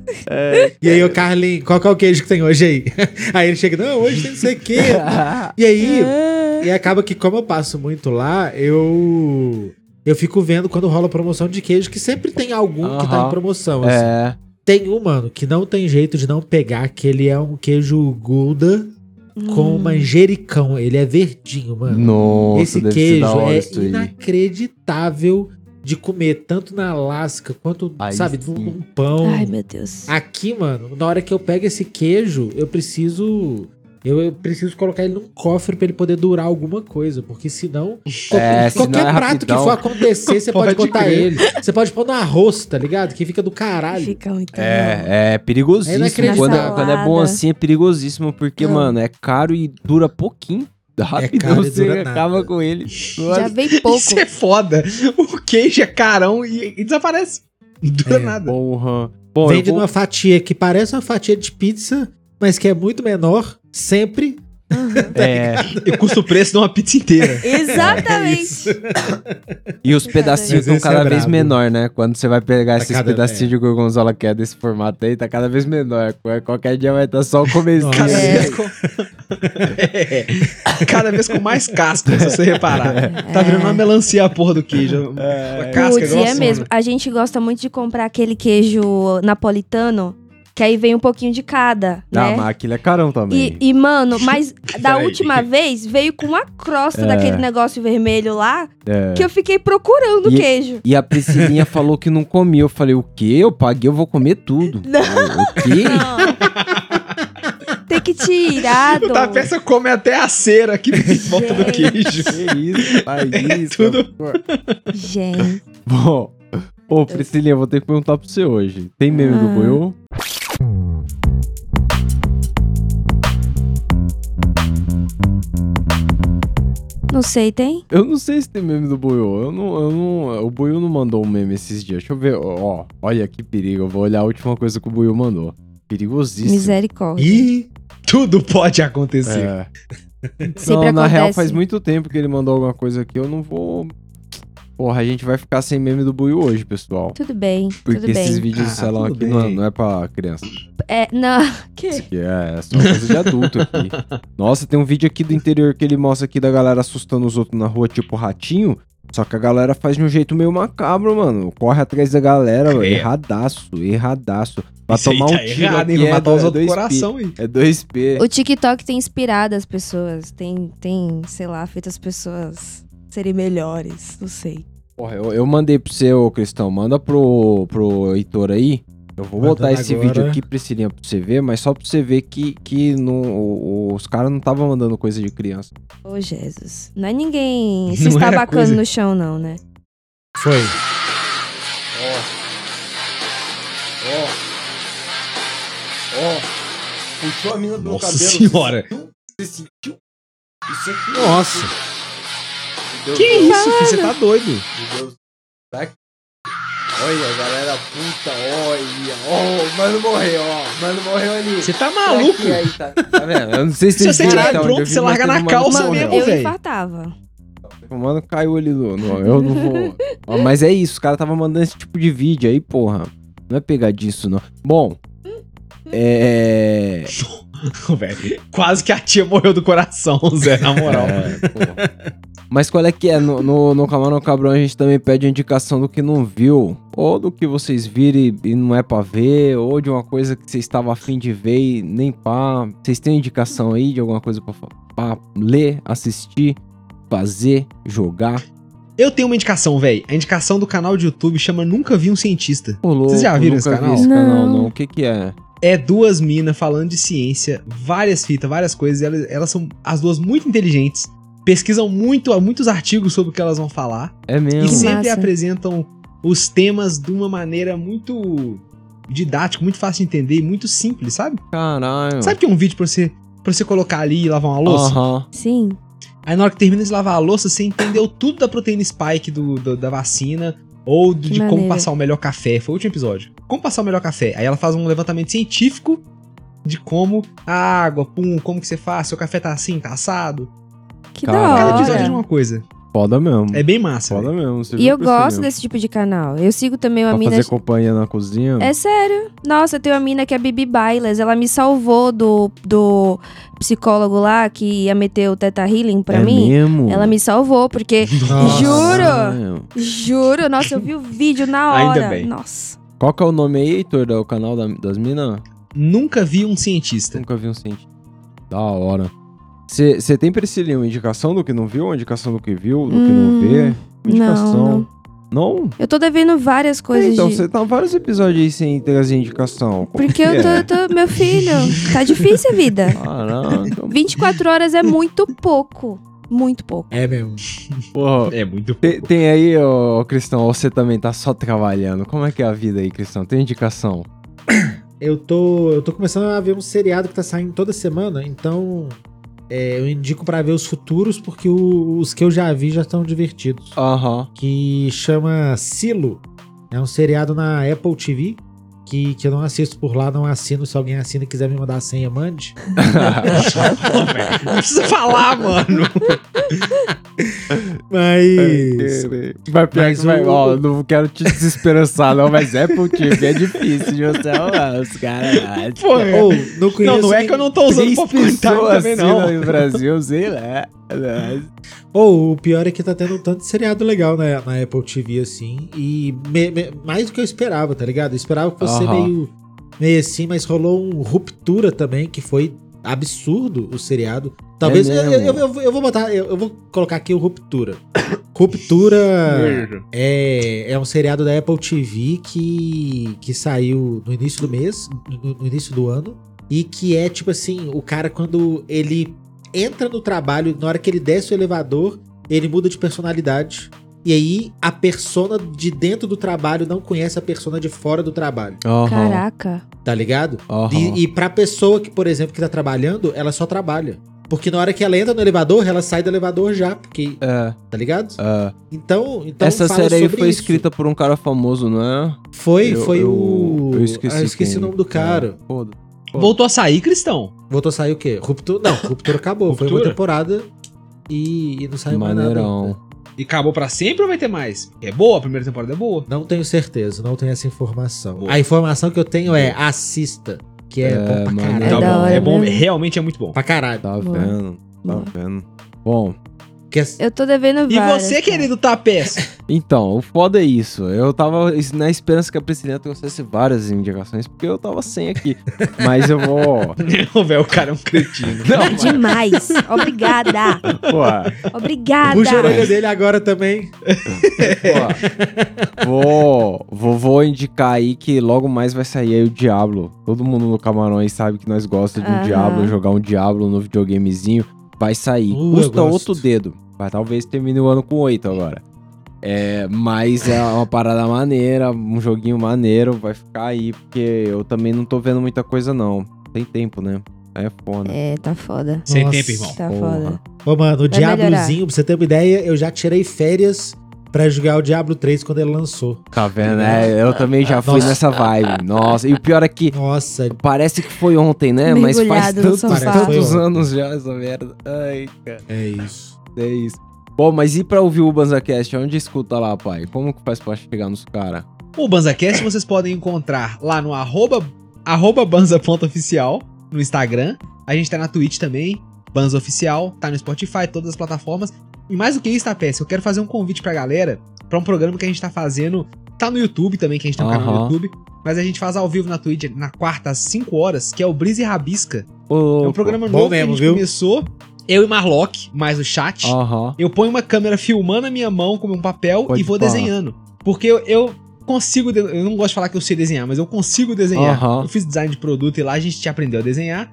E aí o Carlinhos, qual que é o queijo que tem hoje aí? *laughs* Aí ele chega, não, hoje tem não sei o quê. E aí, *laughs* e acaba que como eu passo muito lá, eu eu fico vendo quando rola promoção de queijo, que sempre tem algum que tá em promoção. assim. É. Tem um, mano, que não tem jeito de não pegar, que ele é um queijo Gouda com manjericão. Ele é verdinho, mano. Nossa, Esse deve ser queijo da hora é isso aí. inacreditável de comer, tanto na lasca quanto, Aí sabe, sim. num pão. Ai, meu Deus. Aqui, mano, na hora que eu pego esse queijo, eu preciso. Eu, eu preciso colocar ele num cofre pra ele poder durar alguma coisa, porque senão. É, senão qualquer é prato que for acontecer, você *laughs* pode Pode botar crer. ele. Você pode pôr no arroz, tá ligado? Que fica do caralho. Fica muito. É, é perigosíssimo. É quando, é- quando é bom assim, é perigosíssimo, porque, Não. mano, é caro e dura pouquinho. Rapidão caro e você acaba nada. com ele. Já vem pouco. Isso é foda. O queijo é carão e, e desaparece. Não dura É, nada. Porra. Bom, Vende vou- numa fatia que parece uma fatia de pizza, mas que é muito menor, sempre. *laughs* É, E custa o preço de uma pizza inteira. *laughs* Exatamente. e os pedacinhos estão é cada vez brabo. menor, né? Quando você vai pegar esses cada- pedacinhos é. de gorgonzola que é desse formato aí, tá cada vez menor. Qualquer dia vai estar só o. Nossa. Cada, É. vez com... É. Cada vez com mais casca, se você reparar. Tá virando uma melancia a porra do queijo. A casca igual é mesmo. A gente gosta muito de comprar aquele queijo napolitano, que aí vem um pouquinho de cada, Ah, né? mas aquilo é carão também. E, e, mano, *laughs* mas da última vez veio com uma crosta É. daquele negócio vermelho lá É. que eu fiquei procurando E- queijo. E a Priscilinha *laughs* falou que não comia. Eu falei, o quê? Eu paguei, eu vou comer tudo. *laughs* Não. O, o quê? Não. Tem que tirar, O Dom. Tapessa come até a cera aqui em volta do queijo. Que isso? Faz isso. tudo. Gente. Bom, ô Priscilinha, vou ter que perguntar pra você hoje. Tem meme do Ah. Não sei, tem? Eu não sei se tem meme do Boiô. Eu não, eu não, o Boiô não mandou um meme esses dias. Deixa eu ver. Ó, olha que perigo. Eu vou olhar a última coisa que o Boiô mandou. Perigosíssimo. Misericórdia. E Tudo pode acontecer. É. Não, na real faz muito tempo que ele mandou alguma coisa aqui. Eu não vou. Porra, a gente vai ficar sem meme do Buiu hoje, pessoal. Tudo bem, Porque tudo bem. esses vídeos Ah, de salão tudo aqui não é, bem. não é pra criança. É, não. *laughs* Isso Que? aqui é, é só coisa de adulto aqui. *laughs* Nossa, tem um vídeo aqui do interior que ele mostra aqui da galera assustando os outros na rua, tipo ratinho. Só que a galera faz de um jeito meio macabro, mano. Corre atrás da galera. Credo. Erradaço, erradaço. Vai Isso aí tomar um tá tiro errado, aqui, é, matar os do- é outros 2P. coração aí. É 2P. O TikTok tem inspirado as pessoas. Tem, tem, sei lá, feito as pessoas serem melhores. Não sei. Porra, eu, eu mandei pro seu, Cristão. Manda pro, pro Heitor aí. Eu vou Mandando botar esse agora. vídeo aqui, Priscilinha, pra você ver, mas só pra você ver que, que no, o- os caras não estavam mandando coisa de criança. Ô, Jesus. Não é ninguém *laughs* se Não era estabacando coisa- no chão, não, né? Foi. Ó, puxou a mina pelo Nossa senhora. Você sentiu? Isso aqui. Nossa. Que isso, filho? Você tá doido. Meu Deus. Tá. Olha, galera puta, olha. Ó, o mano morreu, ó. O Mano morreu ali. Você tá maluco? aqui, aí, tá, tá vendo? Eu não sei se Se você tiver onde pronto, você larga na calça mesmo, morreu. eu velho. infartava. O mano caiu ali do. no- eu não vou. Ó, Mas é isso, os caras tava mandando esse tipo de vídeo aí, porra. Não é pegar disso, não. Bom. É. *laughs* Velho, Quase que a tia morreu do coração, Zé, na moral. É, porra. Mas qual é que é? No, no, no Camarão Cabrão a gente também pede a indicação do que não viu. Ou do que vocês viram e, e não é pra ver. Ou de uma coisa que vocês estavam afim de ver e nem pá. Vocês têm indicação aí de alguma coisa pra, pra ler, assistir, fazer, jogar? Eu tenho uma indicação, velho. A indicação do canal de YouTube chama Nunca Vi um Cientista. Ô, louco, Vocês já viram nunca esse vi canal? esse canal, Não. não. O que que é? É duas minas falando de ciência, várias fitas, várias coisas. Elas, elas são as duas muito inteligentes, pesquisam muito, muitos artigos sobre o que elas vão falar É e mesmo. Que sempre massa. apresentam os temas de uma maneira muito didática, muito fácil de entender e muito simples, sabe? Caralho. Sabe que é um vídeo pra você, pra você colocar ali e lavar uma louça? Aham. Sim. Aí na hora que termina de lavar a louça, você entendeu tudo da proteína spike do, do- da vacina ou do- Que de como maneiro. passar o melhor café. Foi o último episódio. Como passar o melhor café. Aí ela faz um levantamento científico de como a água, pum, como que você faz, seu café tá assim, tá assado. Que Caralho. Cada da episódio é de hora. uma coisa. Foda mesmo. É bem massa. Foda mesmo. você E eu gosto desse tipo de canal. Eu sigo também uma Pra mina. fazer companhia na cozinha? É sério. Nossa, tem uma mina que é a Bibi Bailas. Ela me salvou do, do psicólogo lá que ia meter o Teta Healing pra é mim. mesmo? Ela me salvou, porque. *laughs* Nossa. Juro! Caralho. Juro, nossa, eu vi o vídeo na hora. Ainda bem. Nossa. Qual que é o nome aí, Heitor, do canal da- das minas? Nunca vi um cientista. Nunca vi um cientista. Da hora. Você tem, Priscilinha, uma indicação do que não viu? Uma indicação do que viu, do que não Hum, vê? Uma indicação. não. Não? Eu tô devendo várias coisas então, de. você tá vários episódios aí sem trazer indicação. Como Porque que eu é? tô, tô- Meu filho, tá difícil a vida. Caraca. 24 horas é muito pouco. Muito pouco. É mesmo. Porra, É muito Tem, tem aí, ô, Cristão, ou você também tá só trabalhando. Como é que é a vida aí, Cristão? Tem indicação? Eu tô, eu tô começando a ver um seriado que tá saindo toda semana, então é, eu indico pra ver os futuros, porque o- os que eu já vi já estão divertidos. Aham. Que chama Silo. É um seriado na Apple TV. Que, que eu não assisto por lá, não assino. Se alguém assina e quiser me mandar a senha, mande. Não precisa falar, mano. *laughs* Mas. Vai pior Mas que vai, o- ó, não quero te desesperançar, não, mas Apple TV é difícil de você arrumar, os caras. Pô, Ou, não conheço. não, não é que eu não tô usando popcorn time pessoas também, não. no Brasil, sei lá. Ou o pior é que tá tendo um tanto de seriado legal na, na Apple TV, assim. E me- me- mais do que eu esperava, tá ligado? Eu esperava que fosse meio, meio assim, mas rolou um Ruptura também, que foi absurdo o seriado. Talvez. É eu, eu, eu- eu vou botar. Eu, eu vou colocar aqui o Ruptura. Ruptura é, é um seriado da Apple TV que, que saiu no início do mês, no, no início do ano. E que é tipo assim: o cara, quando ele entra no trabalho, na hora que ele desce o elevador, ele muda de personalidade. E aí a persona de dentro do trabalho não conhece a persona de fora do trabalho, Caraca. tá ligado? Aham. E, e pra pessoa que, por exemplo, que tá trabalhando, ela só trabalha. Porque na hora que ela entra no elevador, ela sai do elevador já, porque, É, tá ligado? é. Então, então Essa fala série aí sobre foi isso. escrita por um cara famoso, não é? Foi, Eu- foi eu- o. Eu esqueci, Ah, eu esqueci quem- o nome do cara. É, Foda. Voltou a sair, Cristão. Voltou a sair o quê? Ruptura? Não, Ruptura acabou. Foi uma Ruptura? temporada e, e não saiu mais nada. Maneirão. ainda. E acabou pra sempre ou vai ter mais? É boa, a primeira temporada é boa. Não tenho certeza, não tenho essa informação. Boa. A informação que eu tenho é assista, que é, É, bom pra mano, caralho. É tá bom, é bom, mesmo. realmente é muito bom. Pra caralho. Tá Boa. vendo? Tá Boa. vendo? Bom, Que Eu tô devendo E várias. você, cara. querido Tapés? *laughs* então, o foda é isso. Eu tava na esperança que a Priscilinha trouxesse várias indicações, porque eu tava sem aqui. *laughs* Mas eu vou. Não, velho, o cara é um cretino. É demais. Obrigada. *laughs* Pô, Obrigada. Puxa a orelha dele agora também. pô, vou, vou, vou indicar aí que logo mais vai sair aí o Diablo. Todo mundo no Camarões sabe que nós gostamos de um Aham. Diablo, jogar um Diablo no videogamezinho. Vai sair. Uh, Custa outro dedo. Vai, talvez termine o ano com oito agora. É, mas é uma parada maneira, um joguinho maneiro, vai ficar aí, porque eu também não tô vendo muita coisa não. Tem tempo, né? Aí é foda. É, tá foda. Sem Nossa. tempo, irmão. Tá Porra. foda. Ô, mano, o Vai Diablozinho, pra você ter uma ideia, eu já tirei férias pra jogar o Diablo 3 quando ele lançou. Tá vendo? É, eu também já fui nessa vibe. Nossa, e o pior é que Nossa, parece que foi ontem, né? Mas faz tantos, tantos anos já essa merda. Ai, cara, é isso. é isso. Bom, mas e pra ouvir o BanzaCast? Onde escuta lá, pai? Como que faz pra chegar nos caras? O BanzaCast vocês podem encontrar lá no arroba, arroba banza.oficial no Instagram. A gente tá na Twitch também, Banza Oficial, tá no Spotify, todas as plataformas. E mais do que isso, Tapés, eu quero fazer um convite pra galera pra um programa que a gente tá fazendo. Tá no YouTube também, que a gente tem um canal no. YouTube. Mas a gente faz ao vivo na Twitch na quarta às 5 horas, que é o Brisa e Rabisca. É um programa novo mesmo, que a gente viu? começou. Eu e Marlock, mais o chat. Aham. Eu ponho uma câmera filmando a minha mão com um papel Pode e vou desenhando. Porque eu, eu consigo. de- Eu não gosto de falar que eu sei desenhar, mas eu consigo desenhar. Aham. Eu fiz design de produto e lá a gente aprendeu a desenhar.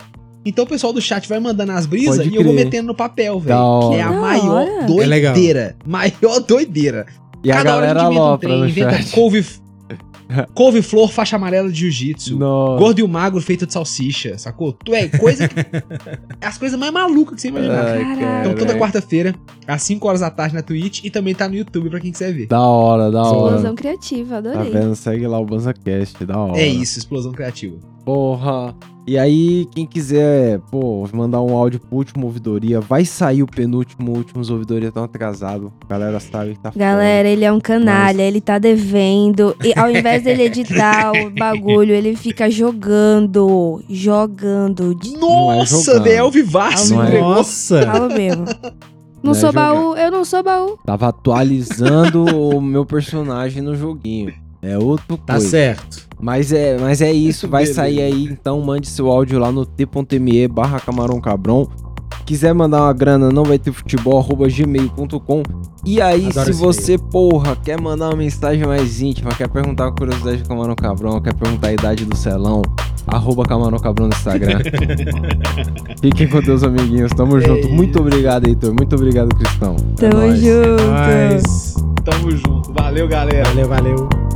Então o pessoal do chat vai mandando as brisas e eu vou metendo no papel, velho. Que é a hora. Da maior hora. É doideira. maior doideira. E a Cada hora galera a gente inventa um trem, no inventa chat. couve, *laughs* couve-flor, faixa amarela de jiu-jitsu. Gordo e o magro feito de salsicha, sacou? Tu é coisa que... *laughs* As coisas mais malucas que você imaginar. Então toda quarta-feira, às 5 horas da tarde na Twitch e também tá no YouTube pra quem quiser ver. Da hora, da hora. Explosão criativa, Tá adorei. vendo? Segue lá o BanzaCast, da hora. É isso, explosão criativa. Porra. E aí, quem quiser, pô, mandar um áudio pro último ouvidoria, vai sair o penúltimo, últimos ouvidoria tão atrasado. A galera sabe que tá foda. Galera, ele é um canalha, ele tá devendo. E ao invés dele editar o *laughs* bagulho, ele fica jogando. Jogando. De é Nossa, jogando. Del Vivaço Não é. Nossa! fala mesmo. *laughs* Não Não é sou jogar. baú, eu não sou baú. Tava atualizando o meu personagem no joguinho. É outro Tá coisa. certo. Mas é, mas é isso, *laughs* vai Beleza. sair aí, então mande seu áudio lá no t.me barra camarão cabrão. Quiser mandar uma grana, não vai ter futebol, arroba gmail.com. E aí, Adoro se você, porra, quer mandar uma mensagem mais íntima, quer perguntar uma curiosidade do Camarão Cabrão, quer perguntar a idade do celão, arroba Camarão Cabrão no Instagram. *laughs* Fiquem com Deus, amiguinhos. Tamo junto. Muito obrigado, Heitor. Muito obrigado, Cristão. É Tamo nóis. junto. Mas... Tamo junto. Valeu, galera. Valeu, valeu.